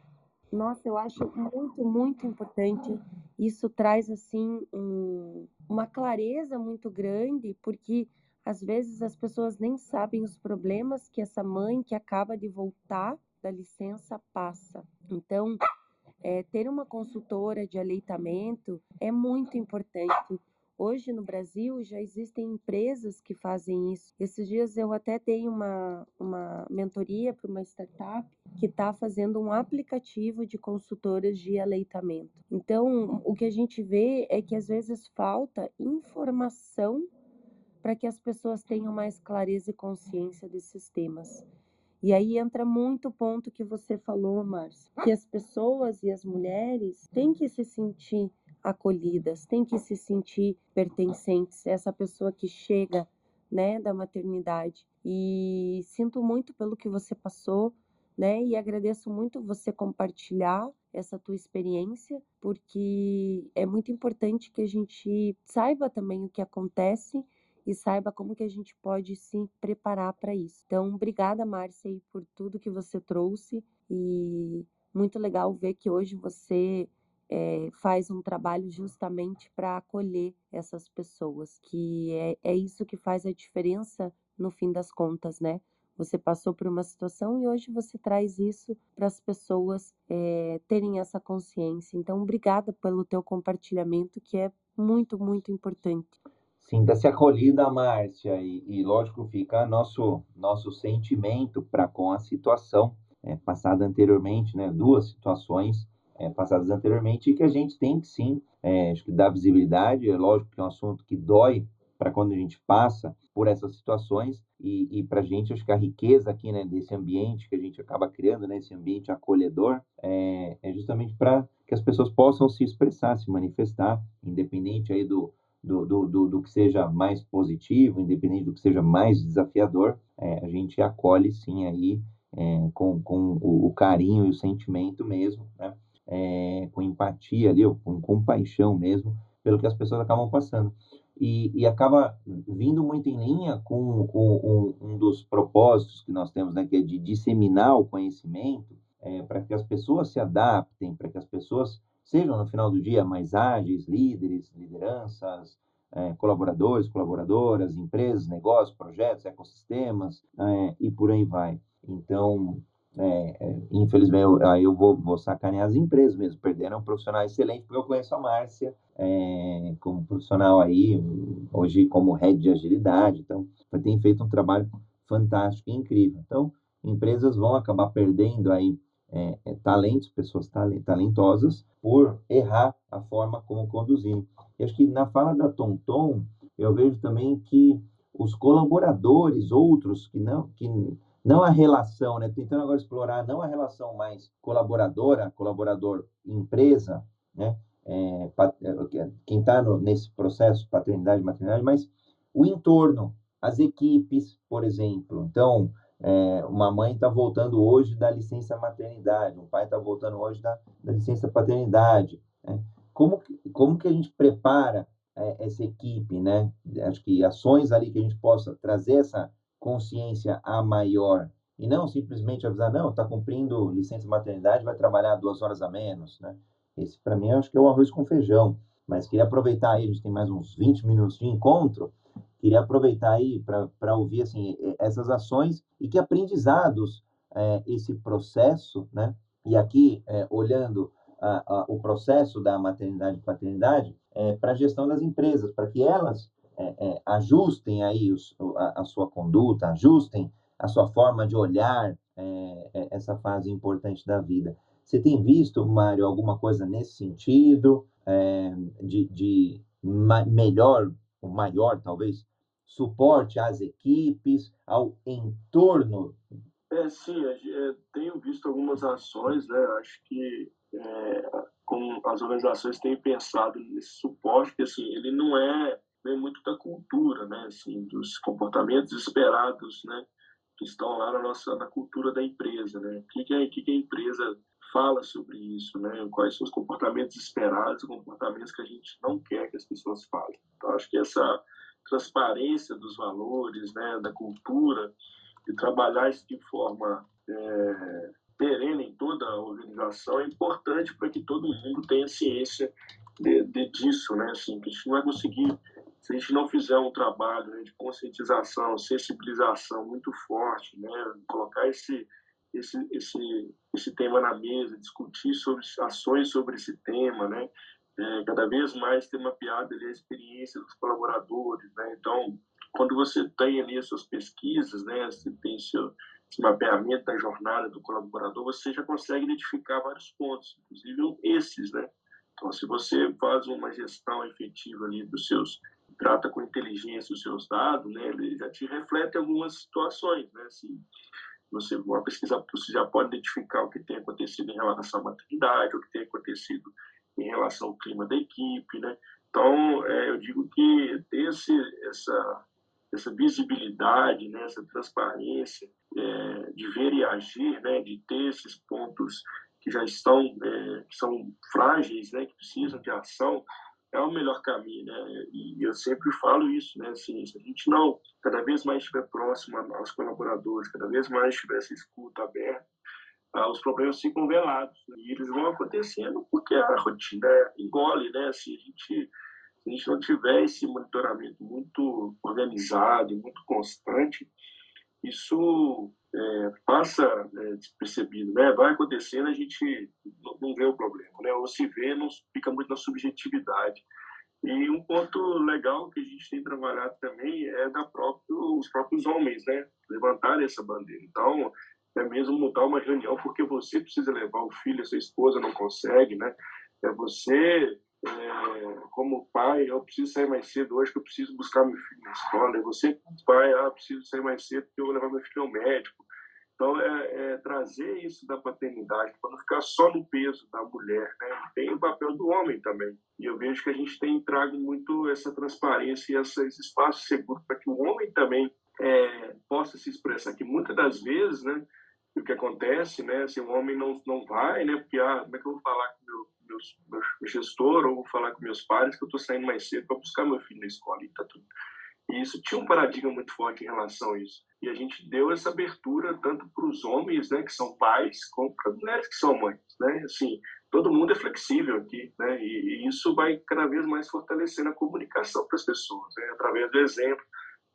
Nossa, eu acho muito, muito importante. Isso traz, assim, um, uma clareza muito grande, porque às vezes as pessoas nem sabem os problemas que essa mãe que acaba de voltar da licença passa. Então, é, ter uma consultora de aleitamento é muito importante Hoje no Brasil já existem empresas que fazem isso. Esses dias eu até dei uma, uma mentoria para uma startup que está fazendo um aplicativo de consultoras de aleitamento. Então, o que a gente vê é que às vezes falta informação para que as pessoas tenham mais clareza e consciência desses temas. E aí entra muito o ponto que você falou, Márcio, que as pessoas e as mulheres têm que se sentir acolhidas, têm que se sentir pertencentes. Essa pessoa que chega né, da maternidade. E sinto muito pelo que você passou, né? E agradeço muito você compartilhar essa tua experiência, porque é muito importante que a gente saiba também o que acontece e saiba como que a gente pode se preparar para isso. Então, obrigada, Márcia, por tudo que você trouxe e muito legal ver que hoje você é, faz um trabalho justamente para acolher essas pessoas, que é, é isso que faz a diferença no fim das contas, né? Você passou por uma situação e hoje você traz isso para as pessoas é, terem essa consciência. Então, obrigada pelo teu compartilhamento, que é muito, muito importante. Sinta-se acolhida, Márcia, e, e, lógico, fica nosso, nosso sentimento para com a situação é, passada anteriormente, né? Duas situações é, passadas anteriormente, e que a gente tem que sim, é, acho que dar visibilidade, é lógico que é um assunto que dói para quando a gente passa por essas situações, e, e para a gente, acho que a riqueza aqui, né, desse ambiente que a gente acaba criando, né, esse ambiente acolhedor, é, é justamente para que as pessoas possam se expressar, se manifestar, independente aí do, do, do, do, do, que seja mais positivo, independente do que seja mais desafiador, é, a gente acolhe sim aí é, com, com o, o, carinho e o sentimento mesmo, né? É, com empatia ali, com compaixão mesmo, pelo que as pessoas acabam passando. E, e acaba vindo muito em linha com, com um, um, dos propósitos que nós temos, né, que é de disseminar o conhecimento é, para que as pessoas se adaptem, para que as pessoas sejam, no final do dia, mais ágeis, líderes, lideranças, é, colaboradores, colaboradoras, empresas, negócios, projetos, ecossistemas é, e por aí vai. Então, é, é infelizmente, eu, aí eu vou, vou sacanear as empresas mesmo, perderam um profissional excelente, porque eu conheço a Márcia é, como profissional aí, hoje como head de agilidade, então, tem feito um trabalho fantástico e incrível. Então, empresas vão acabar perdendo aí é, é, talentos, pessoas talentosas, por errar a forma como conduzir. E acho que na fala da Tom, eu vejo também que os colaboradores, outros que não, que não a relação, né? Tentando agora explorar não a relação mais colaboradora, colaborador empresa, né? É, é quem está nesse processo paternidade maternidade, mas o entorno, as equipes, por exemplo. Então, é, uma mãe está voltando hoje da licença maternidade, um pai está voltando hoje da, da licença paternidade. Né? Como, como que a gente prepara é, essa equipe, né? Acho que ações ali que a gente possa trazer essa consciência a maior e não simplesmente avisar, não, está cumprindo licença maternidade, vai trabalhar duas horas a menos, né? Esse, para mim, acho que é o arroz com feijão. Mas queria aproveitar aí, a gente tem mais uns 20 minutos de encontro, queria aproveitar aí para ouvir assim essas ações e que aprendizados é, esse processo, né? E aqui é, olhando a, a, o processo da maternidade e paternidade é, para a gestão das empresas, para que elas é, é, ajustem aí os, a, a, sua conduta, ajustem a sua forma de olhar é, essa fase importante da vida. Você tem visto, Mário, alguma coisa nesse sentido de, de melhor, ou maior talvez, suporte às equipes, ao entorno? É, sim, é, tenho visto algumas ações, né? Acho que é, as organizações têm pensado nesse suporte, que assim, ele não é, é muito da cultura, né? Assim, dos comportamentos esperados, né? Que estão lá na nossa na cultura da empresa, né? O que, que, a, que, que a empresa fala sobre isso, né? Quais são os comportamentos esperados, os comportamentos que a gente não quer que as pessoas falem. Então, acho que essa transparência dos valores, né, da cultura, e trabalhar isso de forma é, perene em toda a organização é importante para que todo mundo tenha ciência de, de, disso, né? Assim, que a gente não vai conseguir se a gente não fizer um trabalho né, de conscientização, sensibilização muito forte, né? Colocar esse esse, esse, esse tema na mesa, discutir sobre ações sobre esse tema, né? é, cada vez mais ter mapeado ali a experiência dos colaboradores, né? Então, quando você tem ali as suas pesquisas, né, você tem seu esse mapeamento da jornada do colaborador, você já consegue identificar vários pontos, inclusive esses, né? Então, se você faz uma gestão efetiva ali dos seus, trata com inteligência os seus dados, né, ele já te reflete algumas situações, né? Assim, você, uma pesquisa, você já pode identificar o que tem acontecido em relação à maternidade, o que tem acontecido em relação ao clima da equipe, né? Então, é, eu digo que ter esse, essa, essa visibilidade, né, essa transparência é, de ver e agir, né, de ter esses pontos que já estão, é, que são frágeis, né, que precisam de ação, é o melhor caminho, né? E eu sempre falo isso, né? Assim, se a gente não cada vez mais estiver próximo aos colaboradores, cada vez mais tiver essa escuta aberta, ah, os problemas ficam velados né? e eles vão acontecendo porque a rotina engole, né? Se a gente se a gente não tiver esse monitoramento muito organizado e muito constante, isso é, passa é, despercebido, né? Vai acontecendo, a gente não, vê o problema, né? Ou se vê, não fica muito na subjetividade. E um ponto legal que a gente tem trabalhado também é da próprio, os próprios homens, né? Levantar essa bandeira. Então, é mesmo mudar uma reunião porque você precisa levar o filho, a sua esposa não consegue, né? É você é, como pai, eu preciso sair mais cedo hoje que eu preciso buscar meu filho na escola. E você, pai, ah, preciso sair mais cedo porque eu vou levar meu filho ao médico. Então, é, é trazer isso da paternidade, para não ficar só no peso da mulher, né? Tem o papel do homem também. E eu vejo que a gente tem trago muito essa transparência e esses espaços seguros para que o homem também é, possa se expressar. Que muitas das vezes, né, o que acontece, né, se o homem não, não vai, né, porque, ah, como é que eu vou falar com meu meu gestor ou falar com meus pais que eu estou saindo mais cedo para buscar meu filho na escola e tá tudo. E isso tinha um paradigma muito forte em relação a isso. E a gente deu essa abertura tanto para os homens, né, que são pais, como para as mulheres que são mães, né? Assim, todo mundo é flexível aqui, né? E, e isso vai cada vez mais fortalecendo a comunicação para as pessoas, né? Através do exemplo,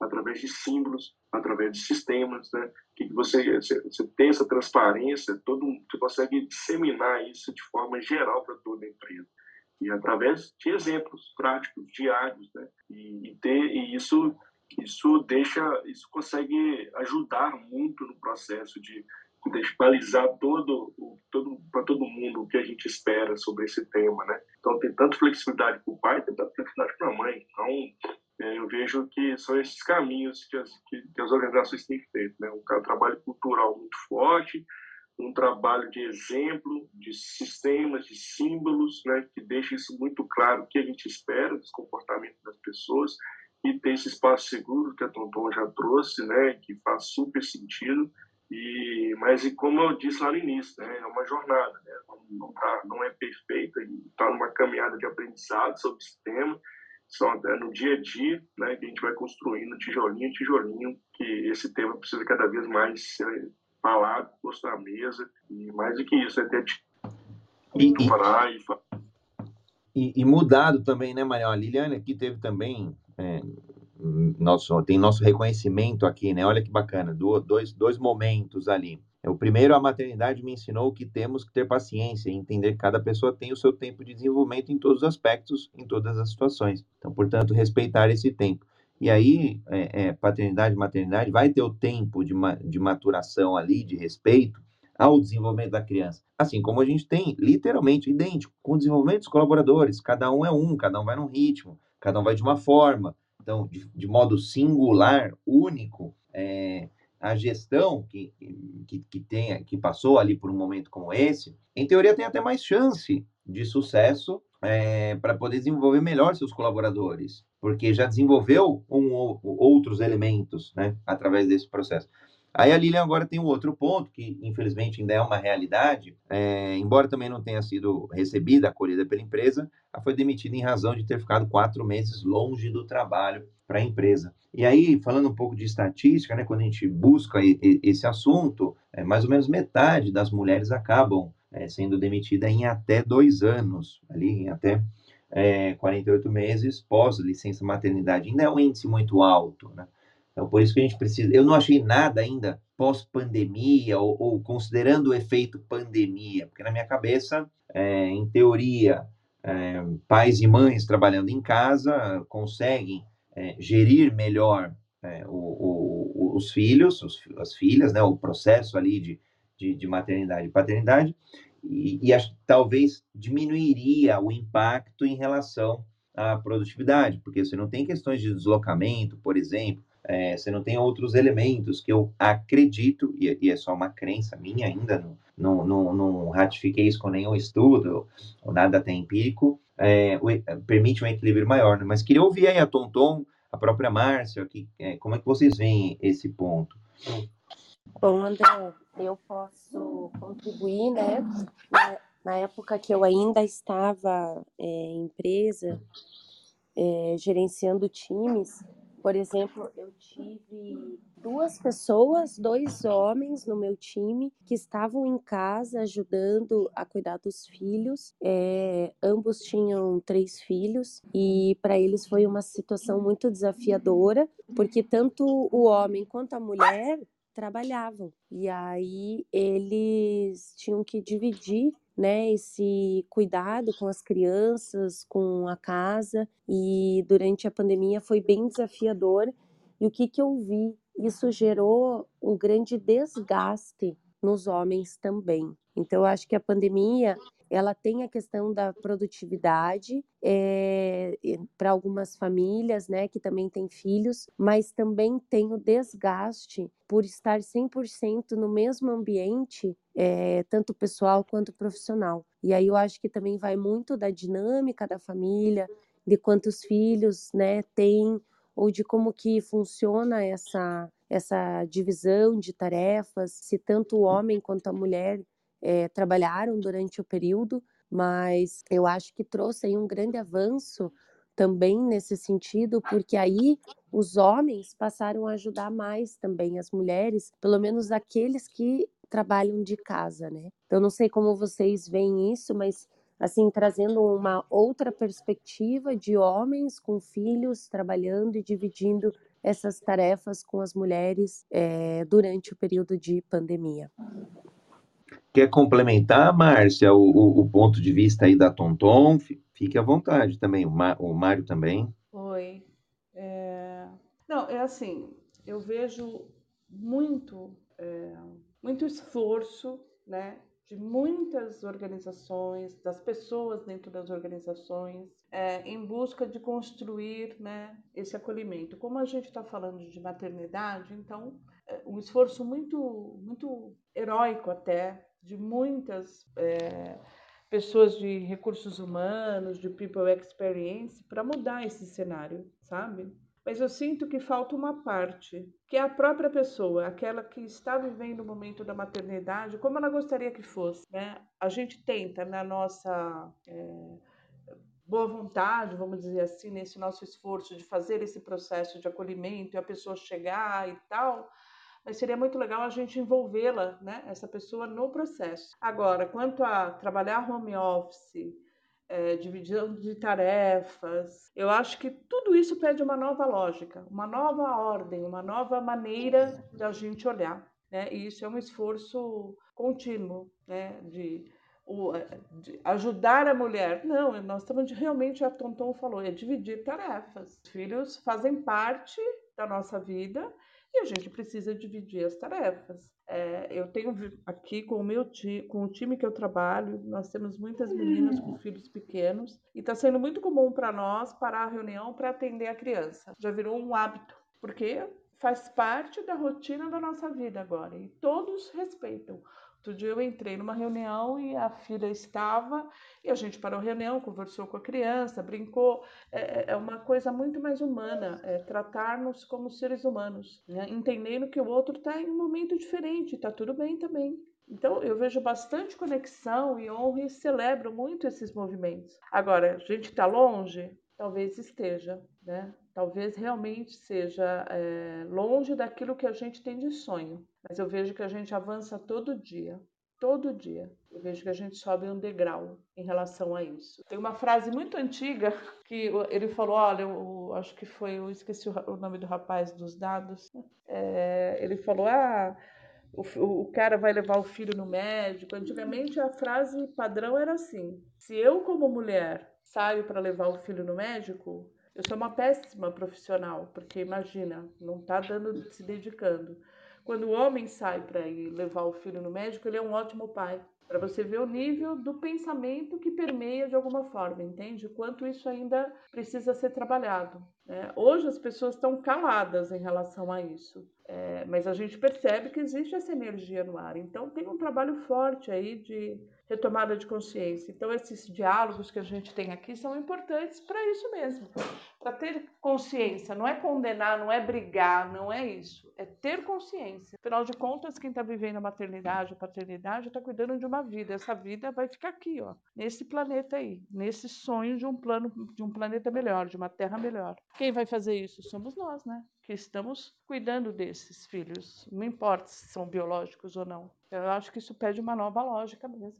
através de símbolos, através de sistemas, né? Que você, você, você tem essa transparência, todo você consegue disseminar isso de forma geral para toda a empresa e através de exemplos práticos diários, né? E, e ter e isso isso deixa isso consegue ajudar muito no processo de balizar todo, todo para todo mundo o que a gente espera sobre esse tema, né? Então tem tanto flexibilidade para o pai, tem tanto flexibilidade para a mãe. Então é, eu vejo que são esses caminhos que as, que, que as organizações têm feito. Né? Um trabalho cultural muito forte, um trabalho de exemplo, de sistemas, de símbolos, né? que deixa isso muito claro o que a gente espera dos comportamentos das pessoas e ter esse espaço seguro que a Tonton já trouxe, né? que faz super sentido. E, mas e como eu disse lá no início, né, é uma jornada, né, não, tá, não é perfeita, está numa caminhada de aprendizado sobre o sistema, são é no dia a dia, né, que a gente vai construindo tijolinho a tijolinho, que esse tema precisa cada vez mais ser falado, posto na mesa, e mais do que isso, é ter e, parar e, e, e mudado também, né, Maria? A Liliane aqui teve também é, nosso, tem nosso reconhecimento aqui, né? Olha que bacana, dois, dois momentos ali. O primeiro, a maternidade me ensinou que temos que ter paciência e entender que cada pessoa tem o seu tempo de desenvolvimento em todos os aspectos, em todas as situações. Então, portanto, respeitar esse tempo. E aí, é, é, paternidade e maternidade vai ter o tempo de, ma de maturação ali, de respeito ao desenvolvimento da criança. Assim como a gente tem, literalmente, idêntico, com o desenvolvimento dos colaboradores. Cada um é um, cada um vai num ritmo, cada um vai de uma forma. Então, de, de modo singular, único, é, a gestão que, que, que, tenha, que passou ali por um momento como esse, em teoria tem até mais chance de sucesso é, para poder desenvolver melhor seus colaboradores, porque já desenvolveu um, outros elementos né, através desse processo. Aí a Lilian agora tem um outro ponto, que infelizmente ainda é uma realidade, é, embora também não tenha sido recebida, acolhida pela empresa, ela foi demitida em razão de ter ficado quatro meses longe do trabalho para a empresa. E aí, falando um pouco de estatística, né, quando a gente busca esse assunto, é, mais ou menos metade das mulheres acabam é, sendo demitida em até dois anos, ali em até é, 48 meses pós licença maternidade. Ainda é um índice muito alto, né? Então, por isso que a gente precisa. Eu não achei nada ainda pós-pandemia ou, ou, considerando o efeito pandemia, porque na minha cabeça, é, em teoria, é, pais e mães trabalhando em casa conseguem é, gerir melhor é, o, o, os filhos, os, as filhas, né, o processo ali de, de, de maternidade e paternidade, e, e acho que talvez diminuiria o impacto em relação à produtividade, porque você não tem questões de deslocamento, por exemplo, é, você não tem outros elementos que eu acredito, e, e é só uma crença minha ainda, não, não, não, não ratifiquei isso com nenhum estudo, ou nada até empírico, é, permite um equilíbrio maior. Né? Mas queria ouvir aí a Tonton, a própria Márcia, que, é, como é que vocês veem esse ponto? Bom, André, eu posso contribuir, né? Na, na época que eu ainda estava é, em empresa, é, gerenciando times, por exemplo, eu tive duas pessoas, dois homens no meu time que estavam em casa ajudando a cuidar dos filhos. É, ambos tinham três filhos e para eles foi uma situação muito desafiadora, porque tanto o homem quanto a mulher trabalhavam. E aí eles tinham que dividir né, esse cuidado com as crianças, com a casa, e durante a pandemia foi bem desafiador. E o que, que eu vi? Isso gerou um grande desgaste nos homens também. Então, eu acho que a pandemia ela tem a questão da produtividade é, para algumas famílias, né, que também têm filhos, mas também tem o desgaste por estar 100% no mesmo ambiente, é, tanto pessoal quanto profissional. E aí eu acho que também vai muito da dinâmica da família, de quantos filhos, né, tem ou de como que funciona essa essa divisão de tarefas, se tanto o homem quanto a mulher é, trabalharam durante o período, mas eu acho que trouxe aí um grande avanço também nesse sentido, porque aí os homens passaram a ajudar mais também as mulheres, pelo menos aqueles que trabalham de casa, né? Então não sei como vocês veem isso, mas assim trazendo uma outra perspectiva de homens com filhos trabalhando e dividindo essas tarefas com as mulheres é, durante o período de pandemia. Quer complementar, Márcia, o, o, o, ponto de vista aí da Tonton? Fique à vontade também, o, o Mário também. Oi. É... Não, é assim, eu vejo muito, é, muito esforço, né, de muitas organizações, das pessoas dentro das organizações, é, em busca de construir né, esse acolhimento. Como a gente está falando de maternidade, então, é um esforço muito, muito heróico até de muitas é, pessoas de recursos humanos, de people experience, para mudar esse cenário, sabe? Mas eu sinto que falta uma parte, que é a própria pessoa, aquela que está vivendo o momento da maternidade, como ela gostaria que fosse, né? A gente tenta, na nossa é, boa vontade, vamos dizer assim, nesse nosso esforço de fazer esse processo de acolhimento e a pessoa chegar e tal, mas seria muito legal a gente envolvê-la, né, essa pessoa no processo. Agora, quanto a trabalhar home office, é, de tarefas, eu acho que tudo isso pede uma nova lógica, uma nova ordem, uma nova maneira da gente olhar, né? E isso é um esforço contínuo, né, de de ajudar a mulher. Não, nós estamos de, realmente, a Tonton falou, é dividir tarefas. Os filhos fazem parte da nossa vida e a gente precisa dividir as tarefas. É, eu tenho aqui com o meu com o time que eu trabalho, nós temos muitas meninas com filhos pequenos e está sendo muito comum para nós parar a reunião para atender a criança. Já virou um hábito, porque faz parte da rotina da nossa vida agora e todos respeitam. Outro dia eu entrei numa reunião e a filha estava, e a gente parou a reunião, conversou com a criança, brincou. É, é, é uma coisa muito mais humana, é tratar-nos como seres humanos, né? entendendo que o outro está em um momento diferente, está tudo bem também. Então, eu vejo bastante conexão e honro e celebro muito esses movimentos. Agora, a gente está longe? Talvez esteja, né? Talvez realmente seja é, longe daquilo que a gente tem de sonho. Mas eu vejo que a gente avança todo dia. Todo dia. Eu vejo que a gente sobe um degrau em relação a isso. Tem uma frase muito antiga que ele falou: olha, eu, acho que foi, eu esqueci o, nome do rapaz dos dados. É, ele falou: ah. O, o, cara vai levar o filho no médico. Antigamente a frase padrão era assim: se eu, como mulher, saio para levar o filho no médico, eu sou uma péssima profissional, porque imagina, não está dando, se dedicando. Quando o homem sai para ir levar o filho no médico, ele é um ótimo pai. Para você ver o nível do pensamento que permeia de alguma forma, entende? Quanto isso ainda precisa ser trabalhado. Né? Hoje as pessoas estão caladas em relação a isso, é, mas a gente percebe que existe essa energia no ar. Então tem um trabalho forte aí de retomada de consciência. Então, esses diálogos que a gente tem aqui são importantes para isso mesmo, para ter consciência. Não é condenar, não é brigar, não é isso. É ter consciência. Afinal de contas, quem está vivendo a maternidade, a paternidade, está cuidando de uma vida. Essa vida vai ficar aqui, ó, nesse planeta aí, nesse sonho de um plano, de um planeta melhor, de uma terra melhor. Quem vai fazer isso somos nós, né? Que estamos cuidando desses filhos. Não importa se são biológicos ou não. Eu acho que isso pede uma nova lógica mesmo.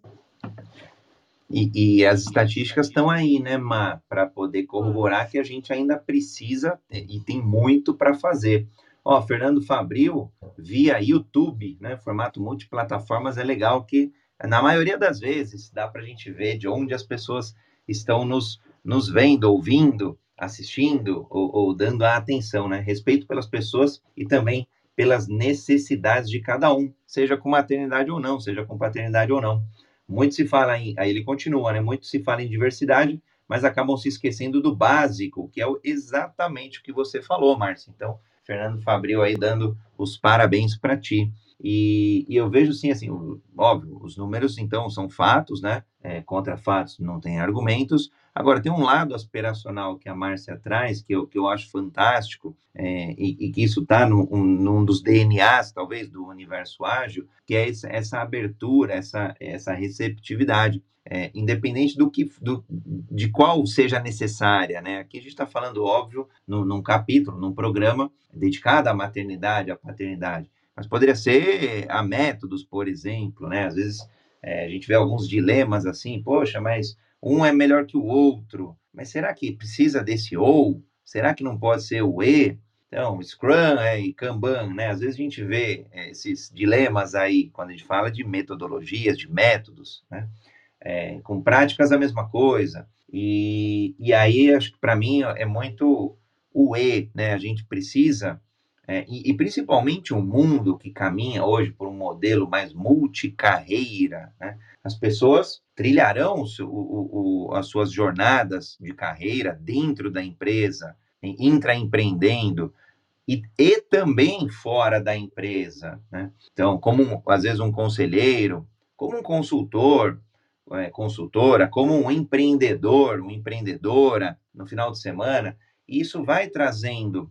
E, e as estatísticas estão aí, né, Ma, para poder corroborar que a gente ainda precisa e tem muito para fazer. Ó, Fernando Fabril, via YouTube, né, formato multiplataformas, é legal que, na maioria das vezes, dá para a gente ver de onde as pessoas estão nos, nos vendo, ouvindo, assistindo ou, ou dando a atenção, né? Respeito pelas pessoas e também pelas necessidades de cada um, seja com maternidade ou não, seja com paternidade ou não. Muito se fala em, aí ele continua, né? Muito se fala em diversidade, mas acabam se esquecendo do básico, que é exatamente o que você falou, Márcia. Então, Fernando Fabril aí dando os parabéns para ti. E, e, eu vejo sim, assim, óbvio, os números então são fatos, né? É, contra fatos não tem argumentos, Agora, tem um lado aspiracional que a Márcia traz, que eu, que eu acho fantástico, é, e, e, que isso está num, um, num dos DNAs, talvez, do universo ágil, que é essa, essa abertura, essa, essa receptividade. É, independente do que do, de qual seja necessária, né? Aqui a gente está falando, óbvio, no, num capítulo, num programa dedicado à maternidade, à paternidade, mas poderia ser a métodos, por exemplo, né? Às vezes é, a gente vê alguns dilemas assim, poxa, mas um é melhor que o outro, mas será que precisa desse ou? Será que não pode ser o e? Então, Scrum é, e Kanban, né? Às vezes a gente vê é, esses dilemas aí quando a gente fala de metodologias, de métodos, né? É, com práticas a mesma coisa. E, e aí, acho que para mim é muito o E, né? A gente precisa, é, e, e, principalmente o mundo que caminha hoje por um modelo mais multicarreira, né? As pessoas trilharão o, o, o, as suas jornadas de carreira dentro da empresa, intraempreendendo, e, e também fora da empresa. Né? Então, como às vezes um conselheiro, como um consultor, é, consultora, como um empreendedor, uma empreendedora no final de semana, isso vai trazendo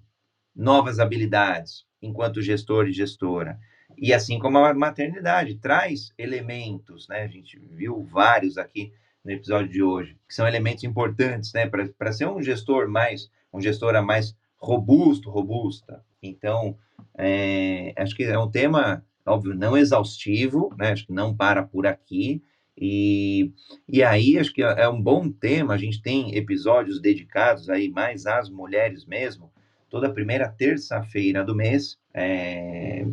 novas habilidades enquanto gestor e gestora. E assim como a maternidade traz elementos, né? A gente viu vários aqui no episódio de hoje, que são elementos importantes, né? Para ser um gestor mais, um gestora mais robusto, robusta. Então, é, acho que é um tema, óbvio, não exaustivo, né? Acho que não para por aqui. E, e aí, acho que é um bom tema. A gente tem episódios dedicados aí mais às mulheres mesmo, toda primeira terça-feira do mês, é,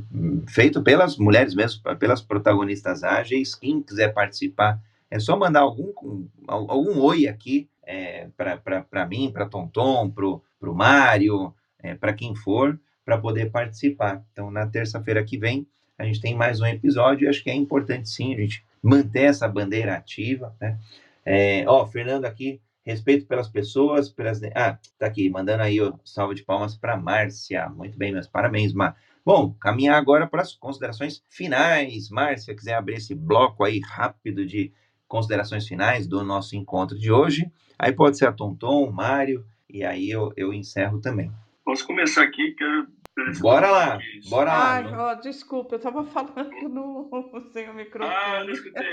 feito pelas mulheres mesmo, pelas protagonistas ágeis. Quem quiser participar, é só mandar algum, algum oi aqui é, para mim, para Tonton, para o Mário, é, para quem for, para poder participar. Então, na terça-feira que vem, a gente tem mais um episódio e acho que é importante sim a gente manter essa bandeira ativa. Né? É, ó, Fernando aqui respeito pelas pessoas, pelas. Ah, tá aqui, mandando aí o salve de palmas para Márcia. Muito bem, meus parabéns, Mar. Bom, caminhar agora para as considerações finais. Márcia, quiser abrir esse bloco aí rápido de considerações finais do nosso encontro de hoje. Aí pode ser a Tonton, o Mário, e aí eu, eu encerro também. Posso começar aqui, que eu Bora lá, bora lá. Ai, ó, desculpa, eu estava falando no, sem o microfone. Ah, não escutei.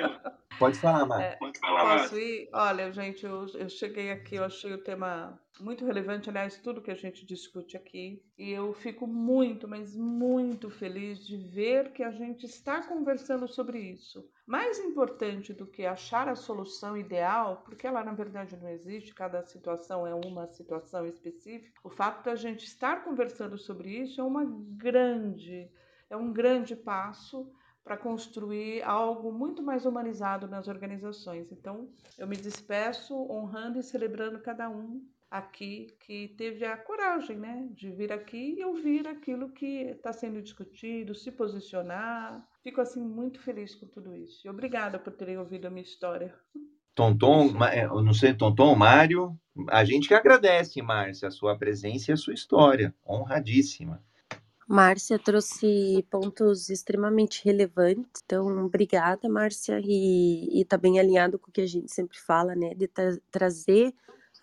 Pode falar, Mari. É, Pode falar, Posso ir? Olha, gente, eu, eu cheguei aqui, eu achei o tema muito relevante, aliás, tudo que a gente discute aqui. E eu fico muito, mas muito feliz de ver que a gente está conversando sobre isso. Mais importante do que achar a solução ideal, porque ela na verdade não existe, cada situação é uma situação específica. O fato da gente estar conversando sobre isso é uma grande, é um grande passo para construir algo muito mais humanizado nas organizações. Então, eu me despeço honrando e celebrando cada um aqui que teve a coragem né, de vir aqui e ouvir aquilo que está sendo discutido, se posicionar. Fico assim muito feliz com tudo isso. E obrigada por terem ouvido a minha história. Tonton, é, não sei, Tonton, Mário, a gente que agradece, Márcia, a sua presença e a sua história, honradíssima. Márcia trouxe pontos extremamente relevantes, então obrigada, Márcia, e está bem alinhado com o que a gente sempre fala, né, de tra trazer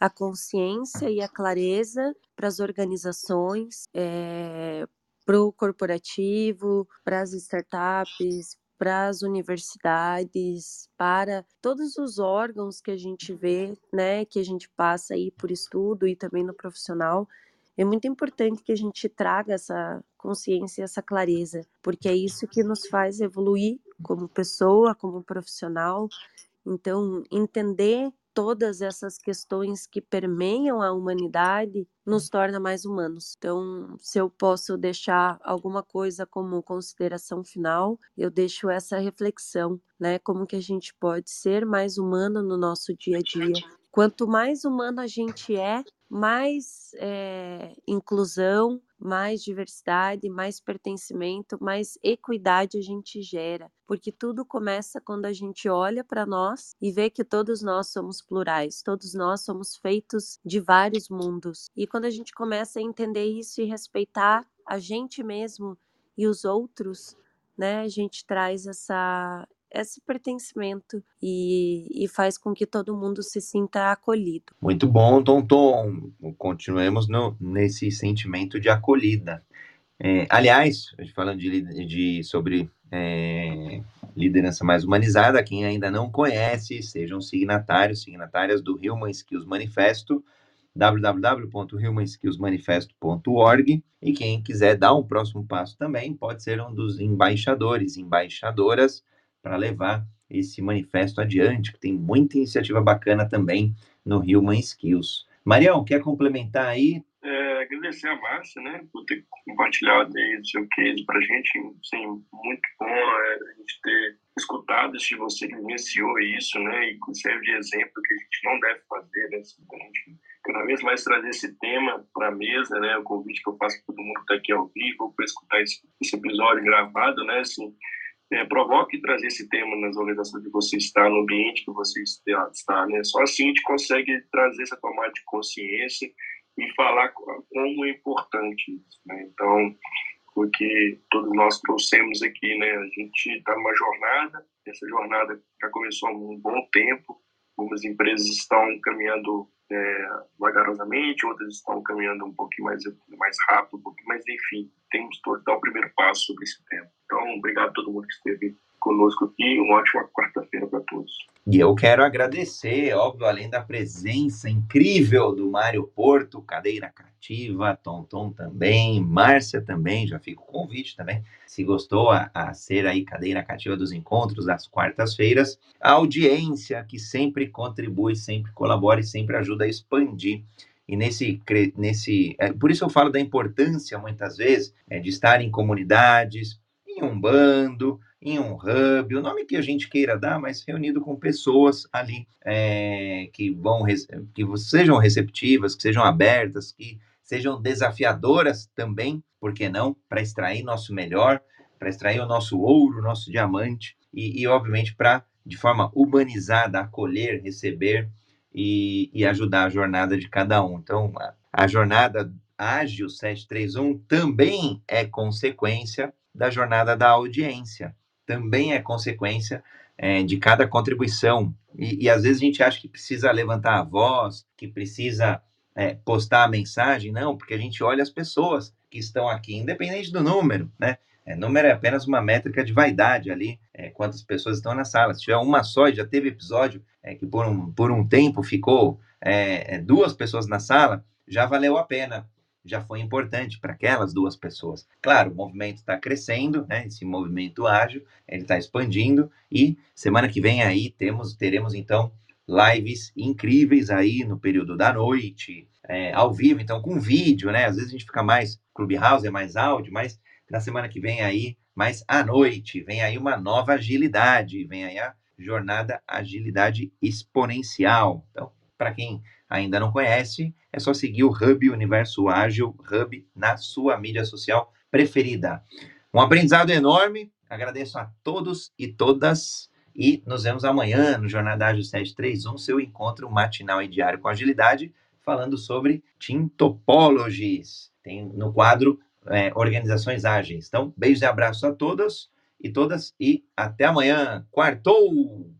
a consciência e a clareza para as organizações, é, para o corporativo, para as startups, para as universidades, para todos os órgãos que a gente vê, né, que a gente passa aí por estudo e também no profissional, é muito importante que a gente traga essa consciência, essa clareza, porque é isso que nos faz evoluir como pessoa, como profissional. Então, entender todas essas questões que permeiam a humanidade nos torna mais humanos. Então, se eu posso deixar alguma coisa como consideração final, eu deixo essa reflexão, né? Como que a gente pode ser mais humano no nosso dia a dia? Quanto mais humano a gente é, mais é, inclusão, mais diversidade, mais pertencimento, mais equidade a gente gera, porque tudo começa quando a gente olha para nós e vê que todos nós somos plurais, todos nós somos feitos de vários mundos. E quando a gente começa a entender isso e respeitar a gente mesmo e os outros, né, a gente traz essa esse pertencimento e, e, faz com que todo mundo se sinta acolhido. Muito bom, Tom Tom. Continuemos no, nesse sentimento de acolhida. É, aliás, falando de, de sobre é, liderança mais humanizada, quem ainda não conhece, sejam signatários, signatárias do Human Skills Manifesto, www.humanskillsmanifesto.org e quem quiser dar um próximo passo também pode ser um dos embaixadores, embaixadoras para levar esse manifesto adiante, que tem muita iniciativa bacana também no Human Skills. Marião, quer complementar aí? É, agradecer a Márcia, né, por ter compartilhado aí o seu case para a gente. Sim, muito bom é, a gente ter escutado de você vivenciou isso, né, e serve de exemplo que a gente não deve fazer, né, a gente cada vez mais trazer esse tema para a mesa, né, o convite que eu faço para todo mundo que está aqui ao vivo, para escutar esse, esse episódio gravado, né, assim, é, provoque trazer esse tema nas organizações que você está, no ambiente que você está, né? Só assim a gente consegue trazer essa tomada de consciência e falar como é importante isso, né? Então, porque todos nós trouxemos aqui, né? A gente está numa jornada, essa jornada já começou há um bom tempo, algumas empresas estão caminhando é, vagarosamente, outras estão caminhando um pouquinho mais, mais rápido, um pouquinho, mas enfim, temos que dar o primeiro passo sobre esse tema. Então, obrigado a todo mundo que esteve conosco aqui. Uma ótima quarta-feira para todos. E eu quero agradecer, óbvio, além da presença incrível do Mário Porto, Cadeira Cativa, Tonton também, Márcia também, já fica o convite também, se gostou a, a ser aí Cadeira Cativa dos Encontros das quartas-feiras, a audiência que sempre contribui, sempre colabora e sempre ajuda a expandir e nesse, nesse é, por isso eu falo da importância muitas vezes é, de estar em comunidades, em um bando, em um hub, o nome que a gente queira dar, mas reunido com pessoas ali é, que vão que sejam receptivas, que sejam abertas, que sejam desafiadoras também, por que não, para extrair nosso melhor, para extrair o nosso ouro, o nosso diamante e, e obviamente para de forma humanizada acolher, receber e, e, ajudar a jornada de cada um. Então, a, a jornada ágil 731 também é consequência da jornada da audiência. Também é consequência é, de cada contribuição. E, e, às vezes a gente acha que precisa levantar a voz, que precisa é, postar a mensagem. Não, porque a gente olha as pessoas que estão aqui, independente do número, né? É, número é apenas uma métrica de vaidade ali, é, quantas pessoas estão na sala. Se tiver uma só, já teve episódio é, que por um, por um tempo ficou é, é, duas pessoas na sala, já valeu a pena já foi importante para aquelas duas pessoas. Claro, o movimento está crescendo, né? Esse movimento ágil, ele está expandindo e semana que vem aí temos, teremos então lives incríveis aí no período da noite, é, ao vivo, então com vídeo, né? Às vezes a gente fica mais Clubhouse, é mais áudio, mas na semana que vem aí, mais à noite, vem aí uma nova agilidade, vem aí a jornada agilidade exponencial. Então, para quem ainda não conhece, é só seguir o Hub Universo Ágil Hub na sua mídia social preferida. Um aprendizado enorme. Agradeço a todos e todas E nos vemos amanhã no Jornada Ágil 731, seu encontro matinal e diário com agilidade, falando sobre Team Topologies. Tem no quadro é, Organizações Ágeis. Então, beijos e abraços a todos e todas e até amanhã. Quartou!